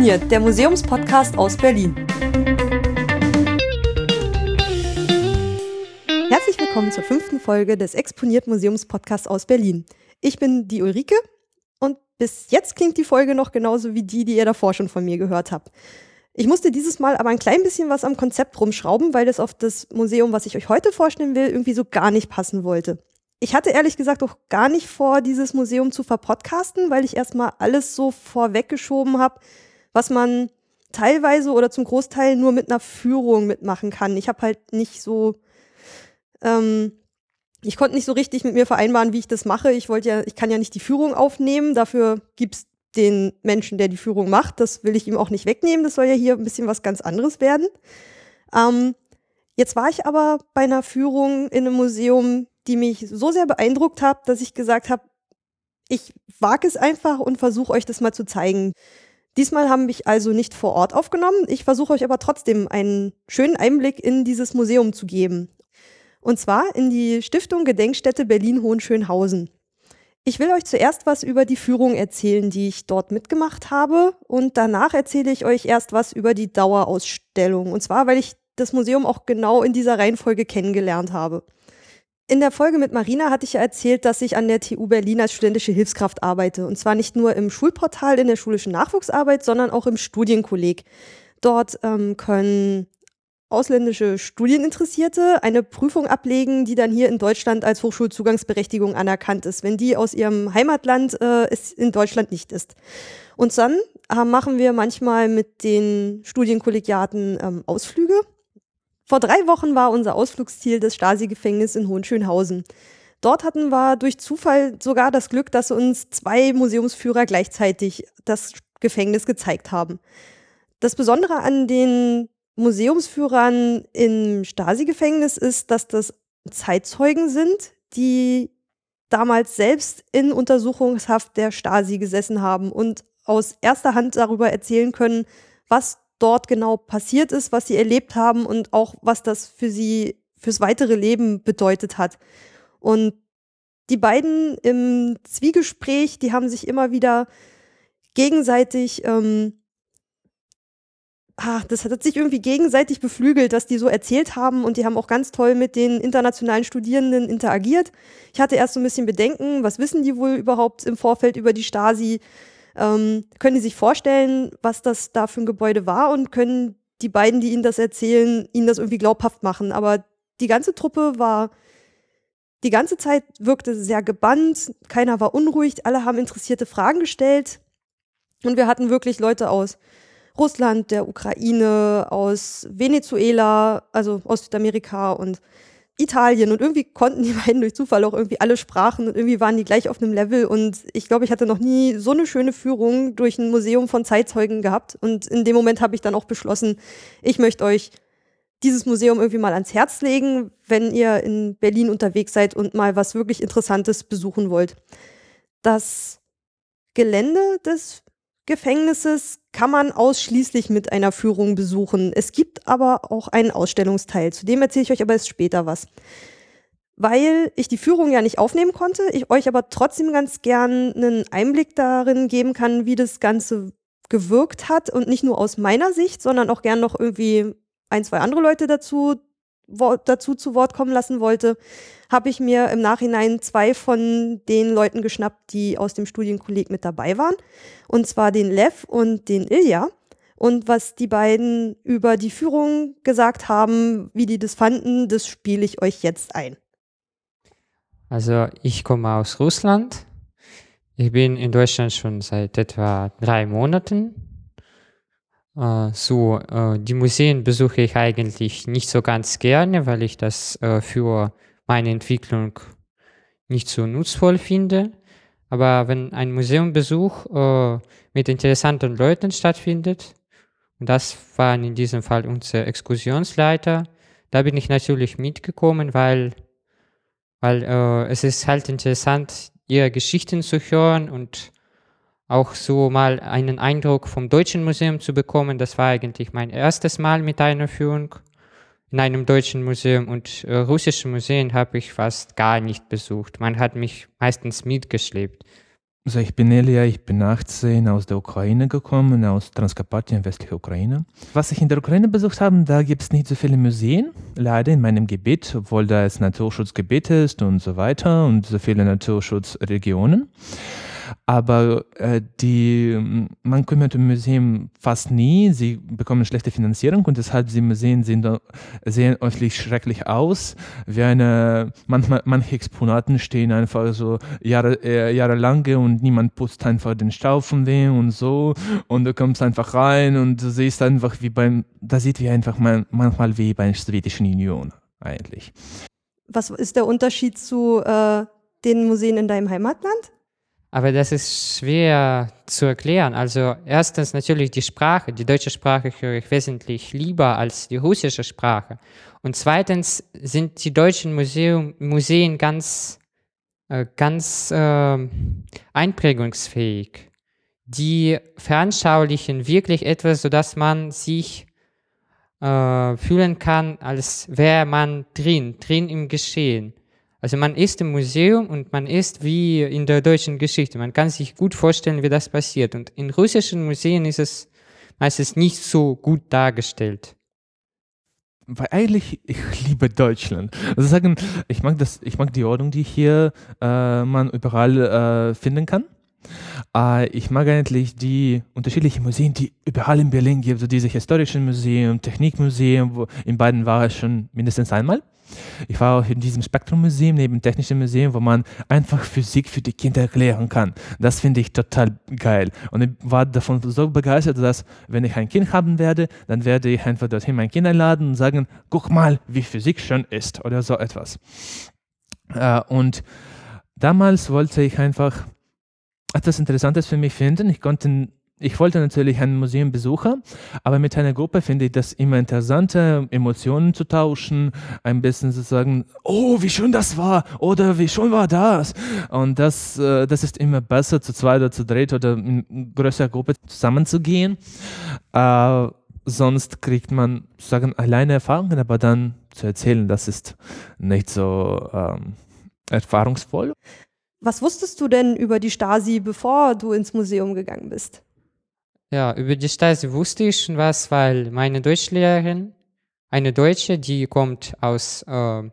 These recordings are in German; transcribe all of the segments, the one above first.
Exponiert, der Museumspodcast aus Berlin. Herzlich willkommen zur fünften Folge des Exponiert Museumspodcasts aus Berlin. Ich bin die Ulrike und bis jetzt klingt die Folge noch genauso wie die, die ihr davor schon von mir gehört habt. Ich musste dieses Mal aber ein klein bisschen was am Konzept rumschrauben, weil das auf das Museum, was ich euch heute vorstellen will, irgendwie so gar nicht passen wollte. Ich hatte ehrlich gesagt auch gar nicht vor, dieses Museum zu verpodcasten, weil ich erstmal alles so vorweggeschoben habe, was man teilweise oder zum Großteil nur mit einer Führung mitmachen kann. Ich habe halt nicht so, ähm, ich konnte nicht so richtig mit mir vereinbaren, wie ich das mache. Ich wollte ja, ich kann ja nicht die Führung aufnehmen. Dafür gibt's den Menschen, der die Führung macht. Das will ich ihm auch nicht wegnehmen. Das soll ja hier ein bisschen was ganz anderes werden. Ähm, jetzt war ich aber bei einer Führung in einem Museum, die mich so sehr beeindruckt hat, dass ich gesagt habe, ich wage es einfach und versuche euch das mal zu zeigen. Diesmal haben mich also nicht vor Ort aufgenommen. Ich versuche euch aber trotzdem einen schönen Einblick in dieses Museum zu geben. Und zwar in die Stiftung Gedenkstätte Berlin-Hohenschönhausen. Ich will euch zuerst was über die Führung erzählen, die ich dort mitgemacht habe. Und danach erzähle ich euch erst was über die Dauerausstellung. Und zwar, weil ich das Museum auch genau in dieser Reihenfolge kennengelernt habe. In der Folge mit Marina hatte ich ja erzählt, dass ich an der TU Berlin als studentische Hilfskraft arbeite. Und zwar nicht nur im Schulportal in der schulischen Nachwuchsarbeit, sondern auch im Studienkolleg. Dort ähm, können ausländische Studieninteressierte eine Prüfung ablegen, die dann hier in Deutschland als Hochschulzugangsberechtigung anerkannt ist, wenn die aus ihrem Heimatland äh, es in Deutschland nicht ist. Und dann äh, machen wir manchmal mit den Studienkollegiaten ähm, Ausflüge vor drei Wochen war unser Ausflugsziel das Stasi-Gefängnis in Hohenschönhausen. Dort hatten wir durch Zufall sogar das Glück, dass uns zwei Museumsführer gleichzeitig das Gefängnis gezeigt haben. Das Besondere an den Museumsführern im Stasi-Gefängnis ist, dass das Zeitzeugen sind, die damals selbst in Untersuchungshaft der Stasi gesessen haben und aus erster Hand darüber erzählen können, was dort genau passiert ist, was sie erlebt haben und auch was das für sie fürs weitere Leben bedeutet hat. Und die beiden im Zwiegespräch, die haben sich immer wieder gegenseitig, ähm, ach, das hat sich irgendwie gegenseitig beflügelt, was die so erzählt haben und die haben auch ganz toll mit den internationalen Studierenden interagiert. Ich hatte erst so ein bisschen Bedenken, was wissen die wohl überhaupt im Vorfeld über die Stasi? Ähm, können die sich vorstellen, was das da für ein Gebäude war und können die beiden, die ihnen das erzählen, ihnen das irgendwie glaubhaft machen. Aber die ganze Truppe war die ganze Zeit wirkte sehr gebannt, keiner war unruhig, alle haben interessierte Fragen gestellt und wir hatten wirklich Leute aus Russland, der Ukraine, aus Venezuela, also aus Südamerika und Italien und irgendwie konnten die beiden durch Zufall auch irgendwie alle Sprachen und irgendwie waren die gleich auf einem Level und ich glaube, ich hatte noch nie so eine schöne Führung durch ein Museum von Zeitzeugen gehabt und in dem Moment habe ich dann auch beschlossen, ich möchte euch dieses Museum irgendwie mal ans Herz legen, wenn ihr in Berlin unterwegs seid und mal was wirklich Interessantes besuchen wollt. Das Gelände des Gefängnisses kann man ausschließlich mit einer Führung besuchen. Es gibt aber auch einen Ausstellungsteil. Zu dem erzähle ich euch aber erst später was. Weil ich die Führung ja nicht aufnehmen konnte, ich euch aber trotzdem ganz gern einen Einblick darin geben kann, wie das Ganze gewirkt hat und nicht nur aus meiner Sicht, sondern auch gern noch irgendwie ein, zwei andere Leute dazu, dazu zu Wort kommen lassen wollte, habe ich mir im Nachhinein zwei von den Leuten geschnappt, die aus dem Studienkolleg mit dabei waren. Und zwar den Lev und den Ilja. Und was die beiden über die Führung gesagt haben, wie die das fanden, das spiele ich euch jetzt ein. Also ich komme aus Russland. Ich bin in Deutschland schon seit etwa drei Monaten. Äh, so, äh, die Museen besuche ich eigentlich nicht so ganz gerne, weil ich das äh, für meine Entwicklung nicht so nutzvoll finde. Aber wenn ein Museumbesuch mit interessanten Leuten stattfindet, und das waren in diesem Fall unsere Exkursionsleiter, da bin ich natürlich mitgekommen, weil, weil es ist halt interessant, ihre Geschichten zu hören und auch so mal einen Eindruck vom Deutschen Museum zu bekommen. Das war eigentlich mein erstes Mal mit einer Führung in einem deutschen Museum und äh, russische Museen habe ich fast gar nicht besucht. Man hat mich meistens mitgeschleppt. Also ich bin Elia, ich bin 18 aus der Ukraine gekommen, aus Transkarpatien, westliche Ukraine. Was ich in der Ukraine besucht habe, da gibt es nicht so viele Museen, leider in meinem Gebiet, obwohl da es Naturschutzgebiet ist und so weiter und so viele Naturschutzregionen. Aber äh, die, man kümmert im Museum fast nie. Sie bekommen schlechte Finanzierung und deshalb die Museen sehen, sehen öffentlich schrecklich aus. Wie eine, manchmal, manche Exponaten stehen einfach so Jahre, äh, jahrelang und niemand putzt einfach den Staub von dem und so. Und du kommst einfach rein und du siehst einfach wie beim, da sieht wie einfach man, manchmal wie bei der Sowjetischen Union eigentlich. Was ist der Unterschied zu äh, den Museen in deinem Heimatland? Aber das ist schwer zu erklären. Also erstens natürlich die Sprache. Die deutsche Sprache höre ich wesentlich lieber als die russische Sprache. Und zweitens sind die deutschen Museum, Museen ganz, äh, ganz äh, einprägungsfähig. Die veranschaulichen wirklich etwas, sodass man sich äh, fühlen kann, als wäre man drin, drin im Geschehen. Also man ist im Museum und man ist wie in der deutschen Geschichte. Man kann sich gut vorstellen, wie das passiert. Und in russischen Museen ist es meistens nicht so gut dargestellt. Weil eigentlich, ich liebe Deutschland. Also sagen, ich mag das, ich mag die Ordnung, die hier äh, man überall äh, finden kann. Äh, ich mag eigentlich die unterschiedlichen Museen, die überall in Berlin gibt, so diese historischen Museen, Technikmuseen, wo in beiden war ich schon mindestens einmal. Ich war auch in diesem Spektrum-Museum, neben Technischen Museum, wo man einfach Physik für die Kinder erklären kann. Das finde ich total geil. Und ich war davon so begeistert, dass, wenn ich ein Kind haben werde, dann werde ich einfach dorthin mein Kind einladen und sagen, guck mal, wie Physik schön ist oder so etwas. Äh, und damals wollte ich einfach etwas Interessantes für mich finden. Ich konnte ich wollte natürlich ein Museum besuchen, aber mit einer Gruppe finde ich das immer interessanter, Emotionen zu tauschen, ein bisschen zu sagen, oh, wie schön das war oder wie schön war das. Und das, äh, das ist immer besser, zu zweit oder zu dritt oder in größerer Gruppe zusammenzugehen. Äh, sonst kriegt man sagen alleine Erfahrungen, aber dann zu erzählen, das ist nicht so ähm, erfahrungsvoll. Was wusstest du denn über die Stasi, bevor du ins Museum gegangen bist? Ja, über die Stasi wusste ich schon was, weil meine Deutschlehrerin, eine Deutsche, die kommt aus äh,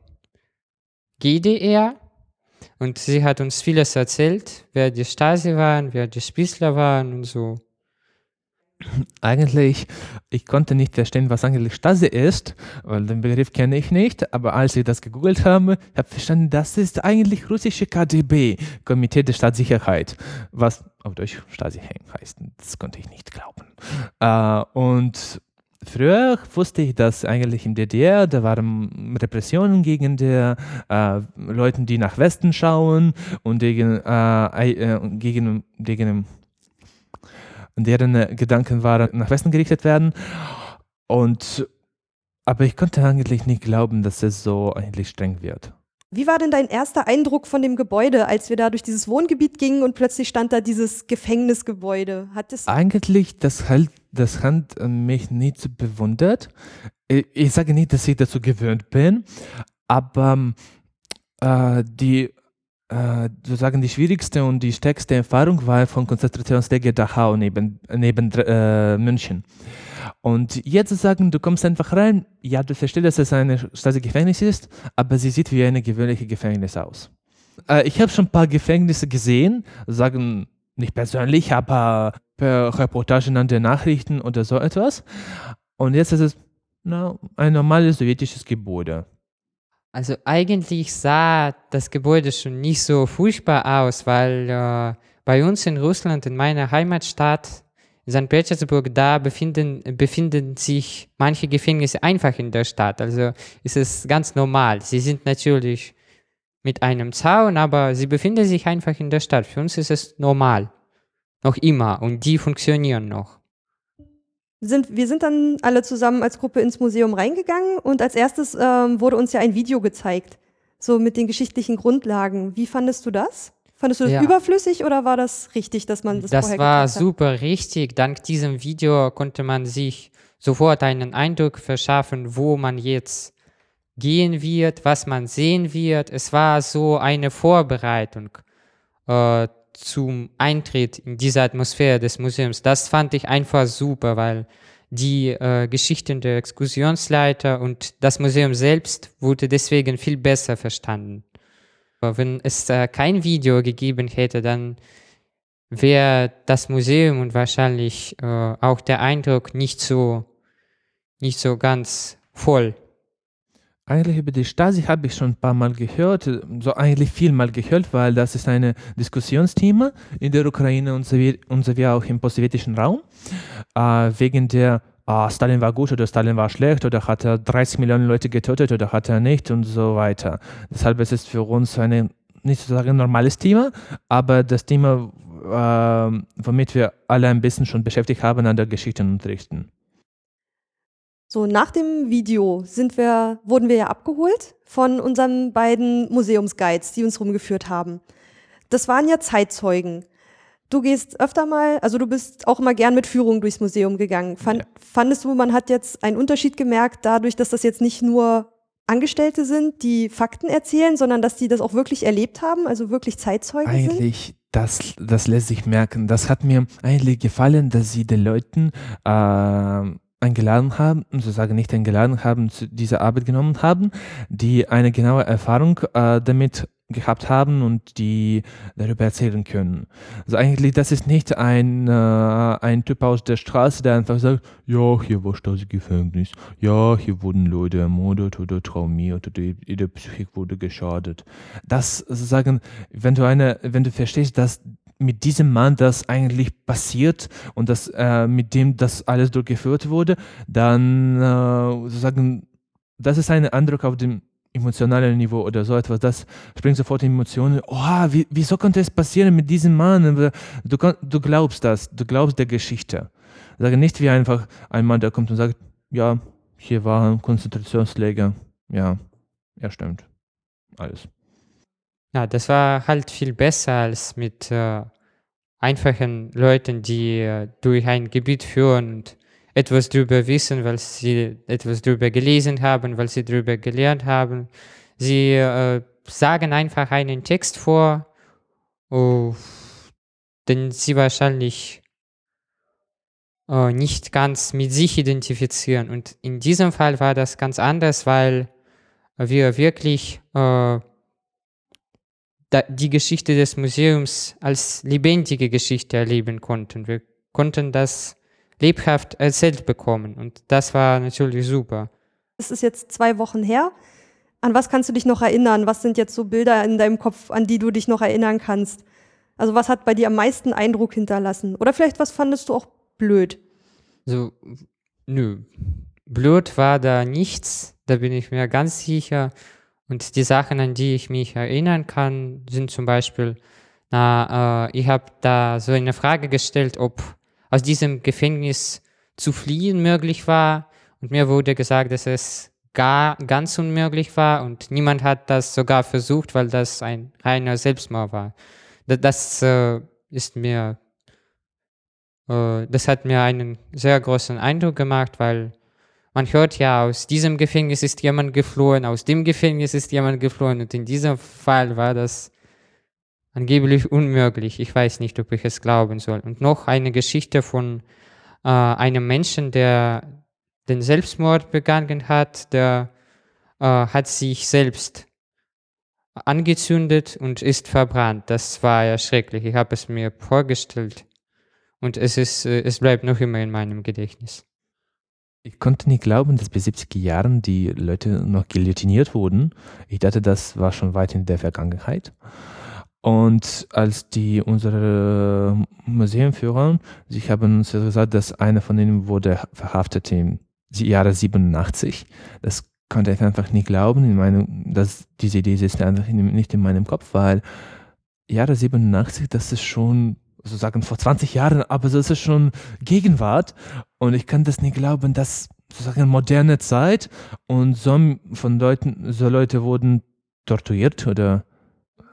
GDR und sie hat uns vieles erzählt, wer die Stasi waren, wer die Spießler waren und so eigentlich, ich konnte nicht verstehen, was eigentlich Stasi ist, weil den Begriff kenne ich nicht, aber als ich das gegoogelt habe, habe ich verstanden, das ist eigentlich russische KDB, Komitee der Staatssicherheit, was auf Deutsch Stasi heißt. Das konnte ich nicht glauben. Äh, und Früher wusste ich, dass eigentlich im DDR, da waren Repressionen gegen die äh, Leute, die nach Westen schauen und gegen, äh, äh, gegen, gegen deren Gedanken waren, nach Westen gerichtet werden. Und aber ich konnte eigentlich nicht glauben, dass es so eigentlich streng wird. Wie war denn dein erster Eindruck von dem Gebäude, als wir da durch dieses Wohngebiet gingen und plötzlich stand da dieses Gefängnisgebäude? Hat es eigentlich, das, halt, das hat mich nicht bewundert. Ich sage nicht, dass ich dazu gewöhnt bin, aber äh, die äh, sozusagen die schwierigste und die stärkste Erfahrung war von Konzentrationslager Dachau neben, neben äh, München. Und jetzt sagen, du kommst einfach rein, ja, du verstehst, dass es ein Stasi-Gefängnis ist, aber sie sieht wie ein gewöhnliches Gefängnis aus. Äh, ich habe schon ein paar Gefängnisse gesehen, sagen nicht persönlich, aber per Reportagen an den Nachrichten oder so etwas. Und jetzt ist es na, ein normales sowjetisches Gebäude. Also eigentlich sah das Gebäude schon nicht so furchtbar aus, weil äh, bei uns in Russland, in meiner Heimatstadt, in St. Petersburg, da befinden, befinden sich manche Gefängnisse einfach in der Stadt. Also ist es ganz normal. Sie sind natürlich mit einem Zaun, aber sie befinden sich einfach in der Stadt. Für uns ist es normal. Noch immer. Und die funktionieren noch sind, wir sind dann alle zusammen als Gruppe ins Museum reingegangen und als erstes ähm, wurde uns ja ein Video gezeigt, so mit den geschichtlichen Grundlagen. Wie fandest du das? Fandest du das ja. überflüssig oder war das richtig, dass man das, das vorher Das war super richtig. Dank diesem Video konnte man sich sofort einen Eindruck verschaffen, wo man jetzt gehen wird, was man sehen wird. Es war so eine Vorbereitung äh, zum Eintritt in diese Atmosphäre des Museums, das fand ich einfach super, weil die äh, Geschichten der Exkursionsleiter und das Museum selbst wurde deswegen viel besser verstanden. Aber wenn es äh, kein Video gegeben hätte, dann wäre das Museum und wahrscheinlich äh, auch der Eindruck nicht so, nicht so ganz voll. Eigentlich über die Stasi habe ich schon ein paar Mal gehört, so eigentlich viel mal gehört, weil das ist ein Diskussionsthema in der Ukraine und sowie, und sowie auch im postsowjetischen Raum, äh, wegen der ah, Stalin war gut oder Stalin war schlecht oder hat er 30 Millionen Leute getötet oder hat er nicht und so weiter. Deshalb ist es für uns ein nicht sozusagen normales Thema, aber das Thema, äh, womit wir alle ein bisschen schon beschäftigt haben an der Geschichtenunterrichten. So, nach dem Video sind wir, wurden wir ja abgeholt von unseren beiden Museumsguides, die uns rumgeführt haben. Das waren ja Zeitzeugen. Du gehst öfter mal, also du bist auch immer gern mit Führung durchs Museum gegangen. Fand, ja. Fandest du, man hat jetzt einen Unterschied gemerkt, dadurch, dass das jetzt nicht nur Angestellte sind, die Fakten erzählen, sondern dass die das auch wirklich erlebt haben, also wirklich Zeitzeugen eigentlich, sind? Eigentlich, das, das lässt sich merken. Das hat mir eigentlich gefallen, dass sie den Leuten äh, eingeladen haben, sozusagen nicht eingeladen haben, zu dieser Arbeit genommen haben, die eine genaue Erfahrung äh, damit gehabt haben und die darüber erzählen können. Also eigentlich, das ist nicht ein, äh, ein Typ aus der Straße, der einfach sagt, ja, hier war Stasi-Gefängnis, ja, hier wurden Leute ermordet oder traumiert oder der Psychik wurde geschadet. Das sozusagen, wenn du eine, wenn du verstehst, dass mit diesem Mann das eigentlich passiert und dass äh, mit dem das alles durchgeführt wurde, dann äh, sozusagen, das ist ein Eindruck auf dem emotionalen Niveau oder so etwas, das springt sofort in Emotionen. Oh, wie, wieso konnte es passieren mit diesem Mann? Du, du glaubst das, du glaubst der Geschichte. Sage nicht wie einfach ein Mann, der kommt und sagt, ja, hier war ein Konzentrationslager. Ja, ja, stimmt. Alles. Ja, das war halt viel besser als mit äh, einfachen Leuten, die äh, durch ein Gebiet führen und etwas darüber wissen, weil sie etwas darüber gelesen haben, weil sie darüber gelernt haben. Sie äh, sagen einfach einen Text vor, oh, den sie wahrscheinlich äh, nicht ganz mit sich identifizieren. Und in diesem Fall war das ganz anders, weil wir wirklich äh, die Geschichte des Museums als lebendige Geschichte erleben konnten. Wir konnten das lebhaft erzählt bekommen und das war natürlich super. Es ist jetzt zwei Wochen her. An was kannst du dich noch erinnern? Was sind jetzt so Bilder in deinem Kopf, an die du dich noch erinnern kannst? Also was hat bei dir am meisten Eindruck hinterlassen? Oder vielleicht was fandest du auch blöd? So, nö. Blöd war da nichts, da bin ich mir ganz sicher. Und die Sachen, an die ich mich erinnern kann, sind zum Beispiel, na, äh, ich habe da so eine Frage gestellt, ob aus diesem Gefängnis zu fliehen möglich war. Und mir wurde gesagt, dass es gar ganz unmöglich war und niemand hat das sogar versucht, weil das ein reiner Selbstmord war. Das, das äh, ist mir, äh, das hat mir einen sehr großen Eindruck gemacht, weil man hört ja, aus diesem Gefängnis ist jemand geflohen, aus dem Gefängnis ist jemand geflohen und in diesem Fall war das angeblich unmöglich. Ich weiß nicht, ob ich es glauben soll. Und noch eine Geschichte von äh, einem Menschen, der den Selbstmord begangen hat, der äh, hat sich selbst angezündet und ist verbrannt. Das war ja schrecklich. Ich habe es mir vorgestellt und es, ist, äh, es bleibt noch immer in meinem Gedächtnis. Ich konnte nicht glauben, dass bis 70er Jahren die Leute noch guillotiniert wurden. Ich dachte, das war schon weit in der Vergangenheit. Und als die unsere Museumführer, sie haben uns gesagt, dass einer von ihnen wurde verhaftet im Jahre 87. Das konnte ich einfach nicht glauben. In meinem, dass diese Idee ist einfach nicht in meinem Kopf, weil Jahre 87, das ist schon sozusagen vor 20 Jahren, aber das ist schon Gegenwart. Und ich kann das nicht glauben, dass sozusagen moderne Zeit und so von Leuten, so Leute wurden torturiert oder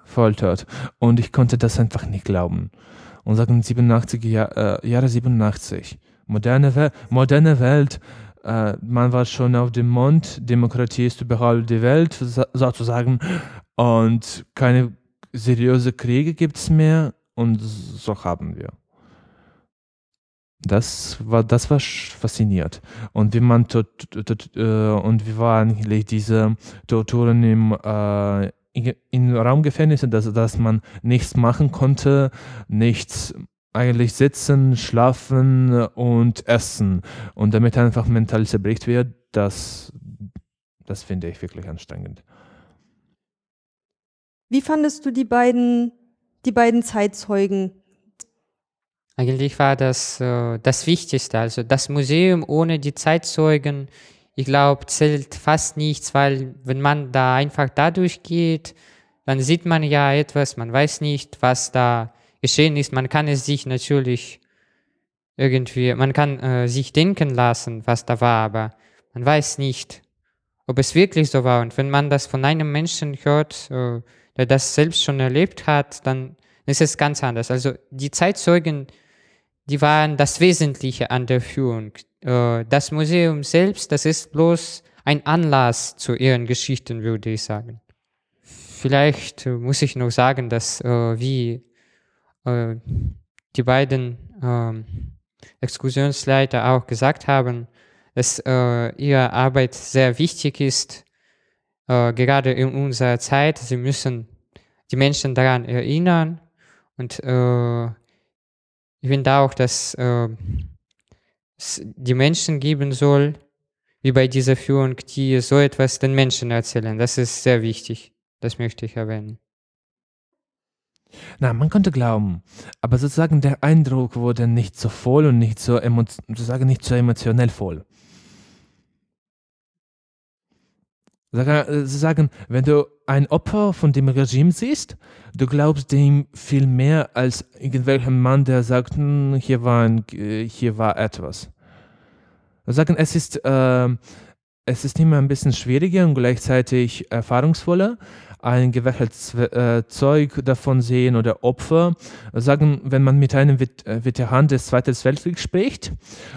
foltert. Und ich konnte das einfach nicht glauben. Und sagen 87 Jahr, äh, Jahre 87. Moderne, We moderne Welt, äh, man war schon auf dem Mond, Demokratie ist überall die Welt, sozusagen. Und keine seriöse Kriege gibt es mehr und so haben wir. Das war, das war fasziniert. Und wie man tot, tot, äh, und wie waren diese Torturen im äh, in Raumgefängnissen, dass, dass man nichts machen konnte, nichts eigentlich sitzen, schlafen und essen und damit einfach mental zerbricht wird, das, das finde ich wirklich anstrengend. Wie fandest du die beiden, die beiden Zeitzeugen? Eigentlich war das äh, das Wichtigste. Also das Museum ohne die Zeitzeugen, ich glaube, zählt fast nichts, weil wenn man da einfach dadurch geht, dann sieht man ja etwas, man weiß nicht, was da geschehen ist. Man kann es sich natürlich irgendwie, man kann äh, sich denken lassen, was da war, aber man weiß nicht, ob es wirklich so war. Und wenn man das von einem Menschen hört, äh, der das selbst schon erlebt hat, dann ist es ganz anders. Also die Zeitzeugen, die waren das Wesentliche an der Führung. Äh, das Museum selbst, das ist bloß ein Anlass zu ihren Geschichten, würde ich sagen. Vielleicht muss ich noch sagen, dass äh, wie äh, die beiden ähm, Exkursionsleiter auch gesagt haben, dass ihre Arbeit sehr wichtig ist, gerade in unserer Zeit. Sie müssen die Menschen daran erinnern und ich finde auch, dass es die Menschen geben soll, wie bei dieser Führung, die so etwas den Menschen erzählen. Das ist sehr wichtig. Das möchte ich erwähnen. Na, man könnte glauben, aber sozusagen der Eindruck wurde nicht so voll und nicht so, sozusagen nicht so emotionell voll. Sagen, wenn du ein Opfer von dem Regime siehst, du glaubst dem viel mehr als irgendwelchen Mann, der sagt, hm, hier, war ein, hier war etwas. Sagen, es ist, äh, es ist immer ein bisschen schwieriger und gleichzeitig erfahrungsvoller, ein gewähltes äh, Zeug davon sehen oder Opfer. Sagen, wenn man mit einem Vet äh, Veteran des Zweiten Weltkriegs spricht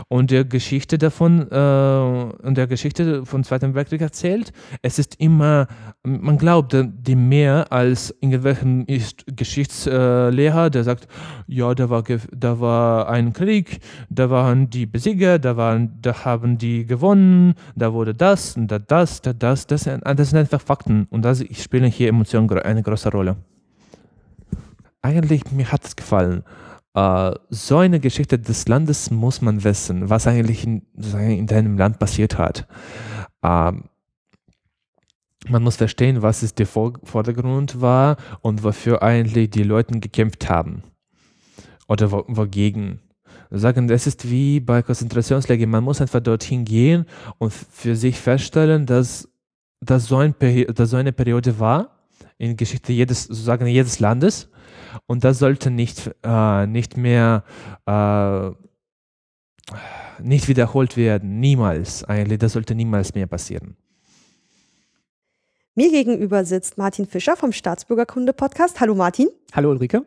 und der Geschichte davon äh, und der Geschichte vom Zweiten Weltkrieg erzählt, es ist immer, man glaubt dem mehr als irgendwelchen Geschichtslehrer, der sagt, ja, da war, da war ein Krieg, da waren die Besieger, da, waren, da haben die gewonnen, da wurde das und da das, da das, das, das sind einfach Fakten und das spielen hier Emotionen eine große Rolle. Eigentlich, mir hat es gefallen. Uh, so eine Geschichte des Landes muss man wissen, was eigentlich in, in deinem Land passiert hat. Uh, man muss verstehen, was ist der Vordergrund war und wofür eigentlich die Leute gekämpft haben. Oder wo, wogegen. Sagen, das ist wie bei Konzentrationslagern. Man muss einfach dorthin gehen und für sich feststellen, dass das so, ein dass so eine Periode war in der Geschichte jedes, sozusagen jedes Landes. Und das sollte nicht, äh, nicht mehr äh, nicht wiederholt werden. Niemals eigentlich. Das sollte niemals mehr passieren. Mir gegenüber sitzt Martin Fischer vom Staatsbürgerkunde-Podcast. Hallo Martin. Hallo Ulrike.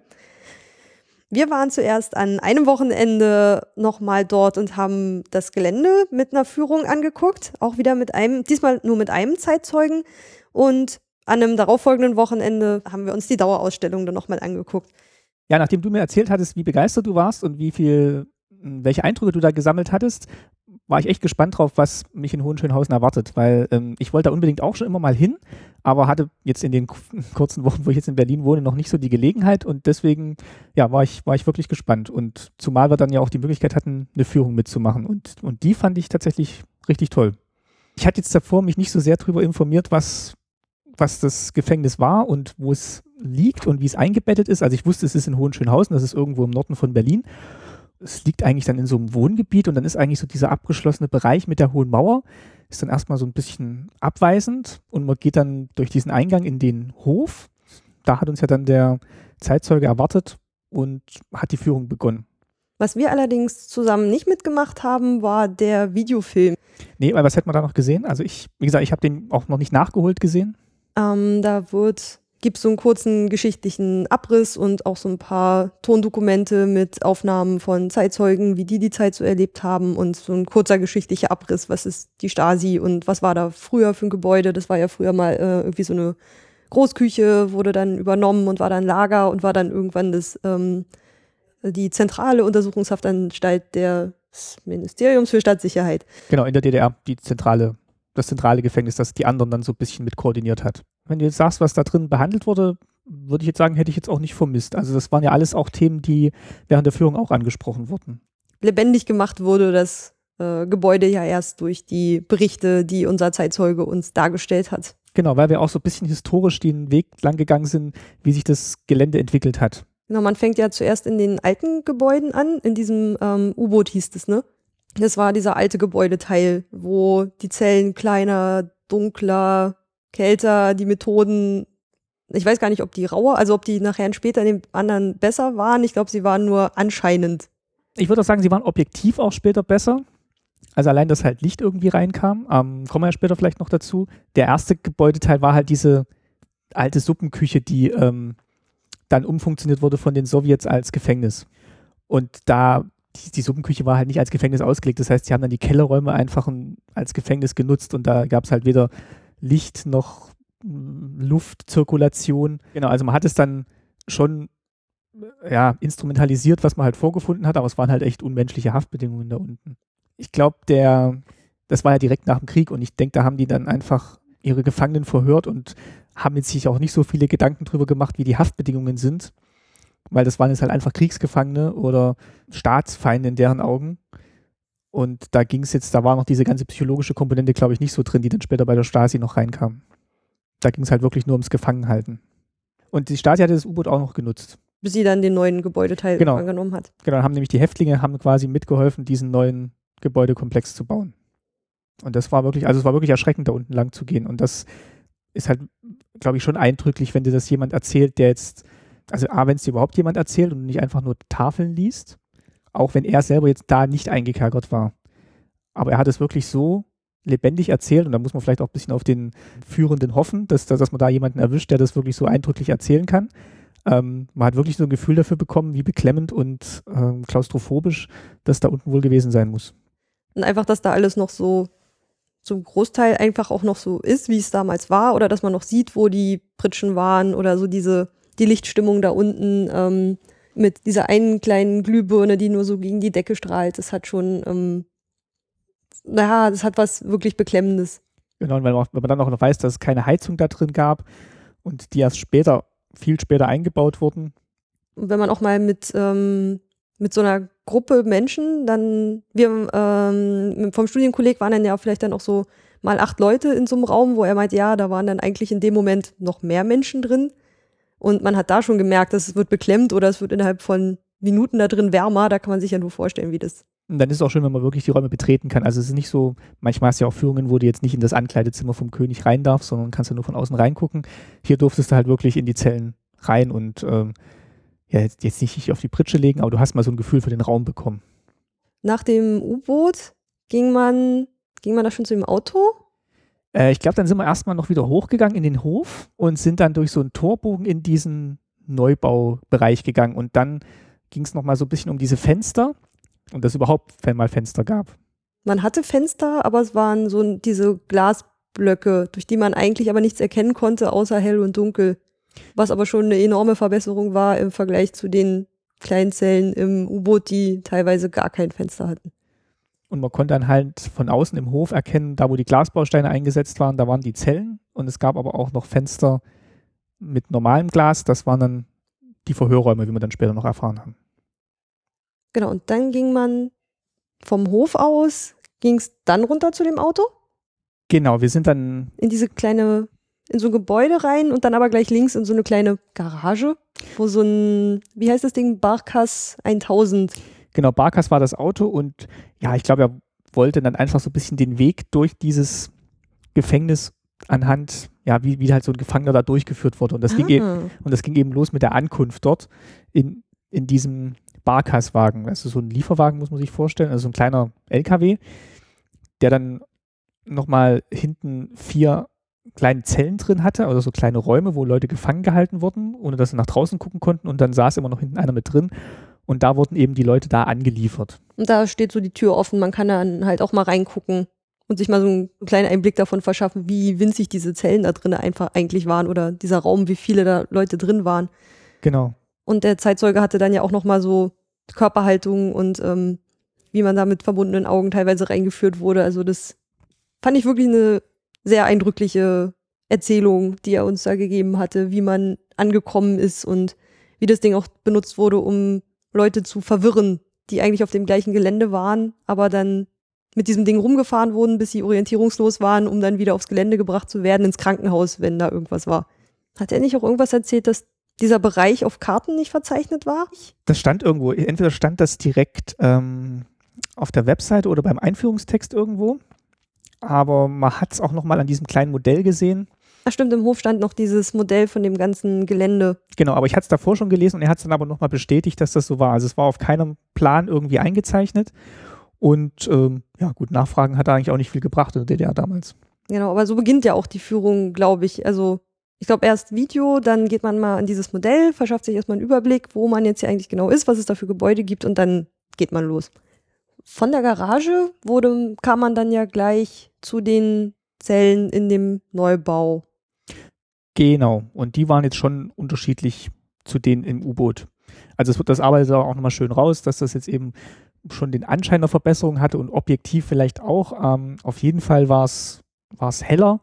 Wir waren zuerst an einem Wochenende nochmal dort und haben das Gelände mit einer Führung angeguckt. Auch wieder mit einem, diesmal nur mit einem Zeitzeugen. Und an einem darauffolgenden Wochenende haben wir uns die Dauerausstellung dann nochmal angeguckt. Ja, nachdem du mir erzählt hattest, wie begeistert du warst und wie viel, welche Eindrücke du da gesammelt hattest, war ich echt gespannt drauf, was mich in Hohenschönhausen erwartet, weil ähm, ich wollte da unbedingt auch schon immer mal hin, aber hatte jetzt in den kurzen Wochen, wo ich jetzt in Berlin wohne, noch nicht so die Gelegenheit und deswegen, ja, war ich, war ich wirklich gespannt und zumal wir dann ja auch die Möglichkeit hatten, eine Führung mitzumachen und, und die fand ich tatsächlich richtig toll. Ich hatte jetzt davor mich nicht so sehr darüber informiert, was, was das Gefängnis war und wo es liegt und wie es eingebettet ist. Also ich wusste, es ist in Hohenschönhausen, das ist irgendwo im Norden von Berlin es liegt eigentlich dann in so einem Wohngebiet und dann ist eigentlich so dieser abgeschlossene Bereich mit der hohen Mauer, ist dann erstmal so ein bisschen abweisend und man geht dann durch diesen Eingang in den Hof. Da hat uns ja dann der Zeitzeuge erwartet und hat die Führung begonnen. Was wir allerdings zusammen nicht mitgemacht haben, war der Videofilm. Nee, weil was hätten wir da noch gesehen? Also ich, wie gesagt, ich habe den auch noch nicht nachgeholt gesehen. Ähm, da wird gibt so einen kurzen geschichtlichen Abriss und auch so ein paar Tondokumente mit Aufnahmen von Zeitzeugen, wie die die Zeit so erlebt haben und so ein kurzer geschichtlicher Abriss, was ist die Stasi und was war da früher für ein Gebäude. Das war ja früher mal äh, irgendwie so eine Großküche wurde dann übernommen und war dann Lager und war dann irgendwann das, ähm, die zentrale Untersuchungshaftanstalt des Ministeriums für Stadtsicherheit. Genau, in der DDR, die zentrale, das zentrale Gefängnis, das die anderen dann so ein bisschen mit koordiniert hat. Wenn du jetzt sagst, was da drin behandelt wurde, würde ich jetzt sagen, hätte ich jetzt auch nicht vermisst. Also das waren ja alles auch Themen, die während der Führung auch angesprochen wurden. Lebendig gemacht wurde das äh, Gebäude ja erst durch die Berichte, die unser Zeitzeuge uns dargestellt hat. Genau, weil wir auch so ein bisschen historisch den Weg lang gegangen sind, wie sich das Gelände entwickelt hat. Genau, man fängt ja zuerst in den alten Gebäuden an, in diesem ähm, U-Boot hieß es, ne? Das war dieser alte Gebäudeteil, wo die Zellen kleiner, dunkler, kälter, die Methoden, ich weiß gar nicht, ob die rauer, also ob die nachher später in den anderen besser waren. Ich glaube, sie waren nur anscheinend. Ich würde auch sagen, sie waren objektiv auch später besser. Also allein, dass halt Licht irgendwie reinkam, ähm, kommen wir ja später vielleicht noch dazu. Der erste Gebäudeteil war halt diese alte Suppenküche, die ähm, dann umfunktioniert wurde von den Sowjets als Gefängnis. Und da, die, die Suppenküche war halt nicht als Gefängnis ausgelegt. Das heißt, sie haben dann die Kellerräume einfach als Gefängnis genutzt und da gab es halt weder Licht noch mm, Luftzirkulation. Genau, also man hat es dann schon ja, instrumentalisiert, was man halt vorgefunden hat, aber es waren halt echt unmenschliche Haftbedingungen da unten. Ich glaube, der, das war ja direkt nach dem Krieg und ich denke, da haben die dann einfach ihre Gefangenen verhört und haben jetzt sich auch nicht so viele Gedanken drüber gemacht, wie die Haftbedingungen sind, weil das waren jetzt halt einfach Kriegsgefangene oder Staatsfeinde in deren Augen. Und da ging es jetzt, da war noch diese ganze psychologische Komponente, glaube ich, nicht so drin, die dann später bei der Stasi noch reinkam. Da ging es halt wirklich nur ums Gefangenhalten. Und die Stasi hatte das U-Boot auch noch genutzt. Bis sie dann den neuen Gebäudeteil genau. angenommen hat. Genau, dann haben nämlich die Häftlinge haben quasi mitgeholfen, diesen neuen Gebäudekomplex zu bauen. Und das war wirklich, also es war wirklich erschreckend, da unten lang zu gehen. Und das ist halt, glaube ich, schon eindrücklich, wenn dir das jemand erzählt, der jetzt, also A, wenn es dir überhaupt jemand erzählt und nicht einfach nur Tafeln liest, auch wenn er selber jetzt da nicht eingekerkert war. Aber er hat es wirklich so lebendig erzählt und da muss man vielleicht auch ein bisschen auf den Führenden hoffen, dass, dass man da jemanden erwischt, der das wirklich so eindrücklich erzählen kann. Ähm, man hat wirklich so ein Gefühl dafür bekommen, wie beklemmend und ähm, klaustrophobisch das da unten wohl gewesen sein muss. Und einfach, dass da alles noch so zum Großteil einfach auch noch so ist, wie es damals war, oder dass man noch sieht, wo die Pritschen waren oder so diese, die Lichtstimmung da unten ähm, mit dieser einen kleinen Glühbirne, die nur so gegen die Decke strahlt. Das hat schon, ähm, naja, das hat was wirklich Beklemmendes. Genau, und wenn man, wenn man dann auch noch weiß, dass es keine Heizung da drin gab und die erst später, viel später eingebaut wurden. Und wenn man auch mal mit, ähm, mit so einer Gruppe Menschen, dann, wir ähm, vom Studienkolleg waren dann ja vielleicht dann auch so mal acht Leute in so einem Raum, wo er meint, ja, da waren dann eigentlich in dem Moment noch mehr Menschen drin. Und man hat da schon gemerkt, dass es wird beklemmt oder es wird innerhalb von Minuten da drin wärmer. Da kann man sich ja nur vorstellen, wie das. Und dann ist es auch schön, wenn man wirklich die Räume betreten kann. Also es ist nicht so, manchmal hast du ja auch Führungen, wo du jetzt nicht in das Ankleidezimmer vom König rein darfst, sondern kannst ja nur von außen reingucken. Hier durftest du halt wirklich in die Zellen rein und ähm, ja, jetzt, jetzt nicht auf die Pritsche legen, aber du hast mal so ein Gefühl für den Raum bekommen. Nach dem U-Boot ging man, ging man da schon zu dem Auto? Äh, ich glaube, dann sind wir erstmal noch wieder hochgegangen in den Hof und sind dann durch so einen Torbogen in diesen Neubaubereich gegangen. Und dann ging es nochmal so ein bisschen um diese Fenster und dass es überhaupt mal Fenster gab. Man hatte Fenster, aber es waren so diese Glasblöcke, durch die man eigentlich aber nichts erkennen konnte, außer hell und dunkel. Was aber schon eine enorme Verbesserung war im Vergleich zu den kleinen Zellen im U-Boot, die teilweise gar kein Fenster hatten. Und man konnte dann halt von außen im Hof erkennen, da wo die Glasbausteine eingesetzt waren, da waren die Zellen. Und es gab aber auch noch Fenster mit normalem Glas. Das waren dann die Verhörräume, wie wir dann später noch erfahren haben. Genau, und dann ging man vom Hof aus, ging es dann runter zu dem Auto? Genau, wir sind dann. In diese kleine in so ein Gebäude rein und dann aber gleich links in so eine kleine Garage, wo so ein, wie heißt das Ding, Barkas 1000. Genau, Barkas war das Auto und ja, ich glaube, er wollte dann einfach so ein bisschen den Weg durch dieses Gefängnis anhand, ja, wie, wie halt so ein Gefangener da durchgeführt wurde. Und das, ah. ging, eben, und das ging eben los mit der Ankunft dort in, in diesem Barkas-Wagen. Also so ein Lieferwagen, muss man sich vorstellen, also so ein kleiner LKW, der dann nochmal hinten vier kleine Zellen drin hatte, also so kleine Räume, wo Leute gefangen gehalten wurden, ohne dass sie nach draußen gucken konnten und dann saß immer noch hinten einer mit drin und da wurden eben die Leute da angeliefert. Und da steht so die Tür offen, man kann dann halt auch mal reingucken, und sich mal so einen kleinen Einblick davon verschaffen, wie winzig diese Zellen da drin einfach eigentlich waren oder dieser Raum, wie viele da Leute drin waren. Genau. Und der Zeitzeuge hatte dann ja auch nochmal so Körperhaltung und ähm, wie man da mit verbundenen Augen teilweise reingeführt wurde. Also das fand ich wirklich eine sehr eindrückliche Erzählung, die er uns da gegeben hatte, wie man angekommen ist und wie das Ding auch benutzt wurde, um Leute zu verwirren, die eigentlich auf dem gleichen Gelände waren, aber dann mit diesem Ding rumgefahren wurden, bis sie orientierungslos waren, um dann wieder aufs Gelände gebracht zu werden, ins Krankenhaus, wenn da irgendwas war. Hat er nicht auch irgendwas erzählt, dass dieser Bereich auf Karten nicht verzeichnet war? Das stand irgendwo, entweder stand das direkt ähm, auf der Webseite oder beim Einführungstext irgendwo, aber man hat es auch nochmal an diesem kleinen Modell gesehen. Ach stimmt, im Hof stand noch dieses Modell von dem ganzen Gelände. Genau, aber ich hatte es davor schon gelesen und er hat es dann aber nochmal bestätigt, dass das so war. Also es war auf keinem Plan irgendwie eingezeichnet und ähm, ja, gut, Nachfragen hat er eigentlich auch nicht viel gebracht in der DDR damals. Genau, aber so beginnt ja auch die Führung, glaube ich. Also ich glaube erst Video, dann geht man mal an dieses Modell, verschafft sich erstmal einen Überblick, wo man jetzt hier eigentlich genau ist, was es da für Gebäude gibt und dann geht man los. Von der Garage wurde, kam man dann ja gleich zu den Zellen in dem Neubau. Genau, und die waren jetzt schon unterschiedlich zu denen im U-Boot. Also das, das arbeitet auch nochmal schön raus, dass das jetzt eben schon den Anschein einer Verbesserung hatte und objektiv vielleicht auch. Ähm, auf jeden Fall war es heller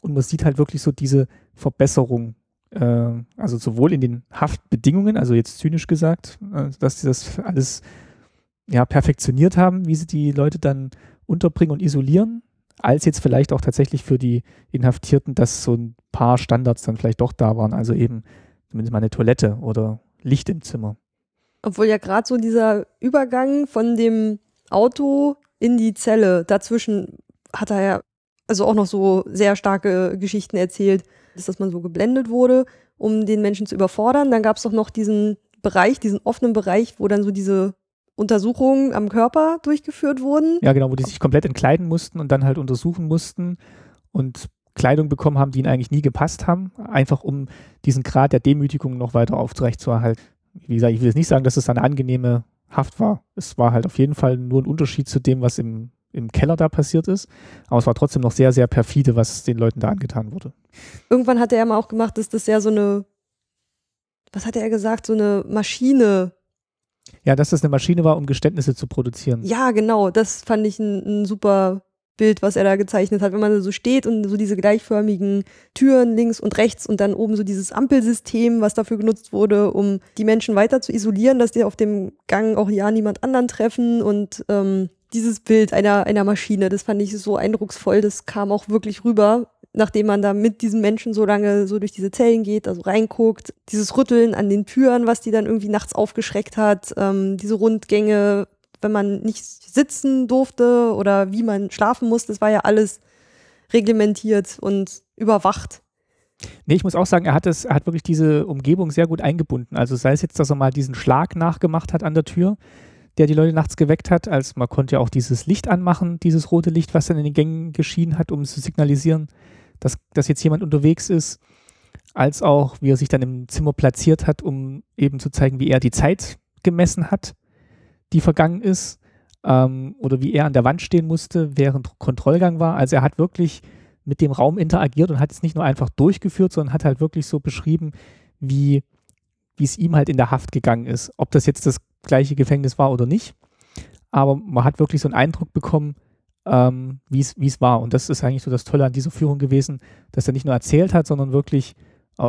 und man sieht halt wirklich so diese Verbesserung. Äh, also sowohl in den Haftbedingungen, also jetzt zynisch gesagt, äh, dass sie das alles ja, perfektioniert haben, wie sie die Leute dann unterbringen und isolieren, als jetzt vielleicht auch tatsächlich für die Inhaftierten, dass so ein paar Standards dann vielleicht doch da waren. Also eben zumindest mal eine Toilette oder Licht im Zimmer. Obwohl ja gerade so dieser Übergang von dem Auto in die Zelle, dazwischen hat er ja also auch noch so sehr starke Geschichten erzählt, dass man so geblendet wurde, um den Menschen zu überfordern. Dann gab es doch noch diesen Bereich, diesen offenen Bereich, wo dann so diese Untersuchungen am Körper durchgeführt wurden. Ja, genau, wo die sich komplett entkleiden mussten und dann halt untersuchen mussten und Kleidung bekommen haben, die ihnen eigentlich nie gepasst haben, einfach um diesen Grad der Demütigung noch weiter aufrechtzuerhalten wie gesagt, ich will jetzt nicht sagen, dass es eine angenehme Haft war. Es war halt auf jeden Fall nur ein Unterschied zu dem, was im, im Keller da passiert ist. Aber es war trotzdem noch sehr, sehr perfide, was den Leuten da angetan wurde. Irgendwann hat er ja mal auch gemacht, dass das ja so eine, was hat er gesagt, so eine Maschine. Ja, dass das eine Maschine war, um Geständnisse zu produzieren. Ja, genau. Das fand ich ein, ein super Bild, was er da gezeichnet hat, wenn man so steht und so diese gleichförmigen Türen links und rechts und dann oben so dieses Ampelsystem, was dafür genutzt wurde, um die Menschen weiter zu isolieren, dass die auf dem Gang auch ja niemand anderen treffen und ähm, dieses Bild einer, einer Maschine, das fand ich so eindrucksvoll, das kam auch wirklich rüber, nachdem man da mit diesen Menschen so lange so durch diese Zellen geht, also reinguckt, dieses Rütteln an den Türen, was die dann irgendwie nachts aufgeschreckt hat, ähm, diese Rundgänge, wenn man nicht sitzen durfte oder wie man schlafen musste. Das war ja alles reglementiert und überwacht. Nee, ich muss auch sagen, er hat, es, er hat wirklich diese Umgebung sehr gut eingebunden. Also sei es jetzt, dass er mal diesen Schlag nachgemacht hat an der Tür, der die Leute nachts geweckt hat. als man konnte ja auch dieses Licht anmachen, dieses rote Licht, was dann in den Gängen geschienen hat, um zu signalisieren, dass, dass jetzt jemand unterwegs ist. Als auch, wie er sich dann im Zimmer platziert hat, um eben zu zeigen, wie er die Zeit gemessen hat die vergangen ist ähm, oder wie er an der Wand stehen musste, während Kontrollgang war. Also er hat wirklich mit dem Raum interagiert und hat es nicht nur einfach durchgeführt, sondern hat halt wirklich so beschrieben, wie wie es ihm halt in der Haft gegangen ist. Ob das jetzt das gleiche Gefängnis war oder nicht. Aber man hat wirklich so einen Eindruck bekommen, ähm, wie es war. Und das ist eigentlich so das Tolle an dieser Führung gewesen, dass er nicht nur erzählt hat, sondern wirklich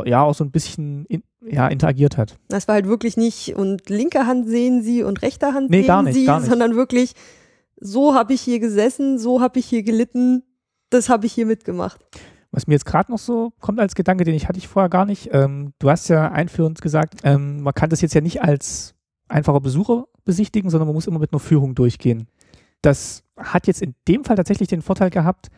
ja auch so ein bisschen in, ja, interagiert hat. Das war halt wirklich nicht und linke Hand sehen sie und rechte Hand nee, sehen gar nicht, sie, gar nicht. sondern wirklich so habe ich hier gesessen, so habe ich hier gelitten, das habe ich hier mitgemacht. Was mir jetzt gerade noch so kommt als Gedanke, den ich hatte ich vorher gar nicht. Ähm, du hast ja einführend gesagt, ähm, man kann das jetzt ja nicht als einfacher Besucher besichtigen, sondern man muss immer mit einer Führung durchgehen. Das hat jetzt in dem Fall tatsächlich den Vorteil gehabt,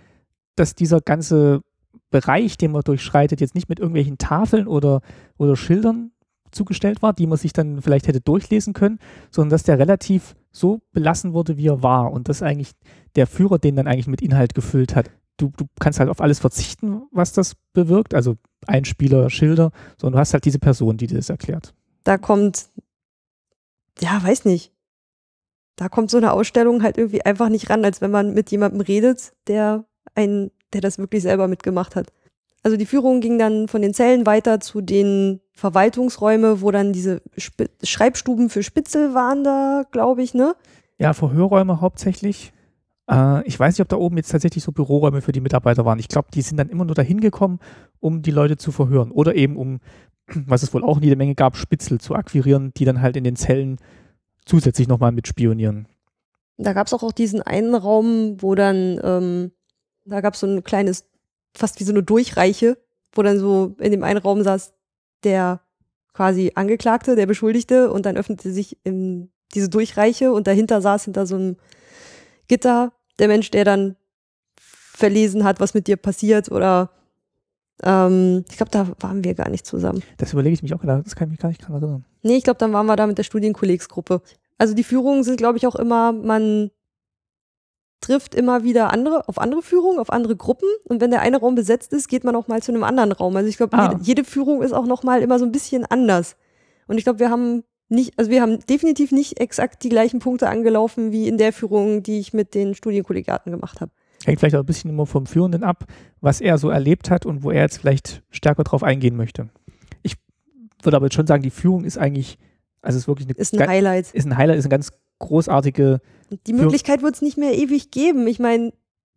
dass dieser ganze Bereich, den man durchschreitet, jetzt nicht mit irgendwelchen Tafeln oder, oder Schildern zugestellt war, die man sich dann vielleicht hätte durchlesen können, sondern dass der relativ so belassen wurde, wie er war und dass eigentlich der Führer den dann eigentlich mit Inhalt gefüllt hat. Du, du kannst halt auf alles verzichten, was das bewirkt, also Einspieler, Schilder, sondern du hast halt diese Person, die dir das erklärt. Da kommt, ja, weiß nicht, da kommt so eine Ausstellung halt irgendwie einfach nicht ran, als wenn man mit jemandem redet, der einen, der das wirklich selber mitgemacht hat. Also die Führung ging dann von den Zellen weiter zu den Verwaltungsräume, wo dann diese Sp Schreibstuben für Spitzel waren da, glaube ich, ne? Ja, Verhörräume hauptsächlich. Äh, ich weiß nicht, ob da oben jetzt tatsächlich so Büroräume für die Mitarbeiter waren. Ich glaube, die sind dann immer nur dahin gekommen, um die Leute zu verhören. Oder eben um, was es wohl auch jede Menge gab, Spitzel zu akquirieren, die dann halt in den Zellen zusätzlich nochmal mitspionieren. Da gab es auch, auch diesen einen Raum, wo dann, ähm, da gab es so ein kleines, fast wie so eine Durchreiche, wo dann so in dem einen Raum saß der quasi Angeklagte, der Beschuldigte und dann öffnete sich in diese Durchreiche und dahinter saß hinter so einem Gitter der Mensch, der dann verlesen hat, was mit dir passiert oder ähm, ich glaube, da waren wir gar nicht zusammen. Das überlege ich mich auch gerade, das kann ich mich gar nicht dran erinnern. Nee, ich glaube, dann waren wir da mit der Studienkollegsgruppe. Also die Führungen sind, glaube ich, auch immer, man trifft immer wieder andere, auf andere Führungen, auf andere Gruppen. Und wenn der eine Raum besetzt ist, geht man auch mal zu einem anderen Raum. Also ich glaube, Ah. jede, jede Führung ist auch noch mal immer so ein bisschen anders. Und ich glaube, wir haben nicht, also wir haben definitiv nicht exakt die gleichen Punkte angelaufen wie in der Führung, die ich mit den Studienkollegiaten gemacht habe. Hängt vielleicht auch ein bisschen immer vom Führenden ab, was er so erlebt hat und wo er jetzt vielleicht stärker drauf eingehen möchte. Ich würde aber jetzt schon sagen, die Führung ist eigentlich, also es ist wirklich eine, Ist ein Highlight. ist ein Highlight, ist eine ganz großartige, Die Möglichkeit wird es nicht mehr ewig geben. Ich meine,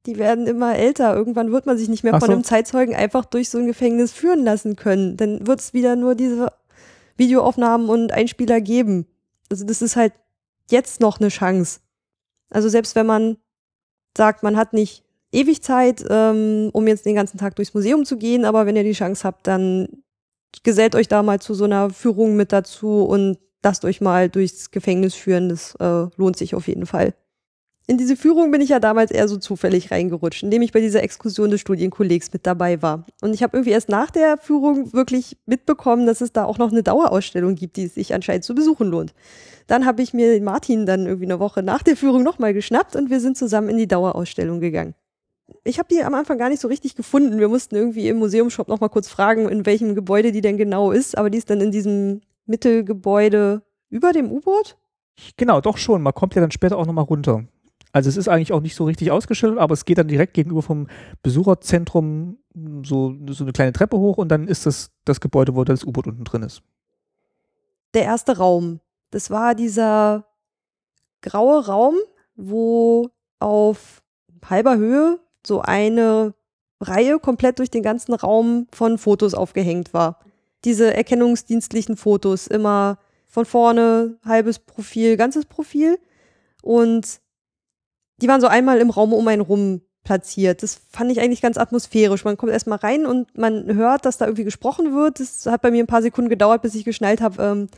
die werden immer älter. Irgendwann wird man sich nicht mehr Ach von so. einem Zeitzeugen einfach durch so ein Gefängnis führen lassen können. Dann wird es wieder nur diese Videoaufnahmen und Einspieler geben. Also das ist halt jetzt noch eine Chance. Also selbst wenn man sagt, man hat nicht ewig Zeit, ähm, um jetzt den ganzen Tag durchs Museum zu gehen, aber wenn ihr die Chance habt, dann gesellt euch da mal zu so einer Führung mit dazu und lasst euch mal durchs Gefängnis führen. Das äh, lohnt sich auf jeden Fall. In diese Führung bin ich ja damals eher so zufällig reingerutscht, indem ich bei dieser Exkursion des Studienkollegs mit dabei war. Und ich habe irgendwie erst nach der Führung wirklich mitbekommen, dass es da auch noch eine Dauerausstellung gibt, die es sich anscheinend zu besuchen lohnt. Dann habe ich mir Martin dann irgendwie eine Woche nach der Führung nochmal geschnappt und wir sind zusammen in die Dauerausstellung gegangen. Ich habe die am Anfang gar nicht so richtig gefunden. Wir mussten irgendwie im Museumshop nochmal kurz fragen, in welchem Gebäude die denn genau ist. Aber die ist dann in diesem Mittelgebäude über dem U-Boot. genau, doch schon, man kommt ja dann später auch nochmal runter. Also es ist eigentlich auch nicht so richtig ausgeschildert, aber es geht dann direkt gegenüber vom Besucherzentrum so, so eine kleine Treppe hoch und dann ist das das Gebäude, wo das U-Boot unten drin ist. der erste Raum. Das war dieser graue Raum, wo auf halber Höhe so eine Reihe komplett durch den ganzen Raum von Fotos aufgehängt war. Diese erkennungsdienstlichen Fotos, immer von vorne, halbes Profil, ganzes Profil. Und die waren so einmal im Raum um einen rum platziert. Das fand ich eigentlich ganz atmosphärisch. Man kommt erstmal rein und man hört, dass da irgendwie gesprochen wird. Das hat bei mir ein paar Sekunden gedauert, bis ich geschnallt habe, ähm,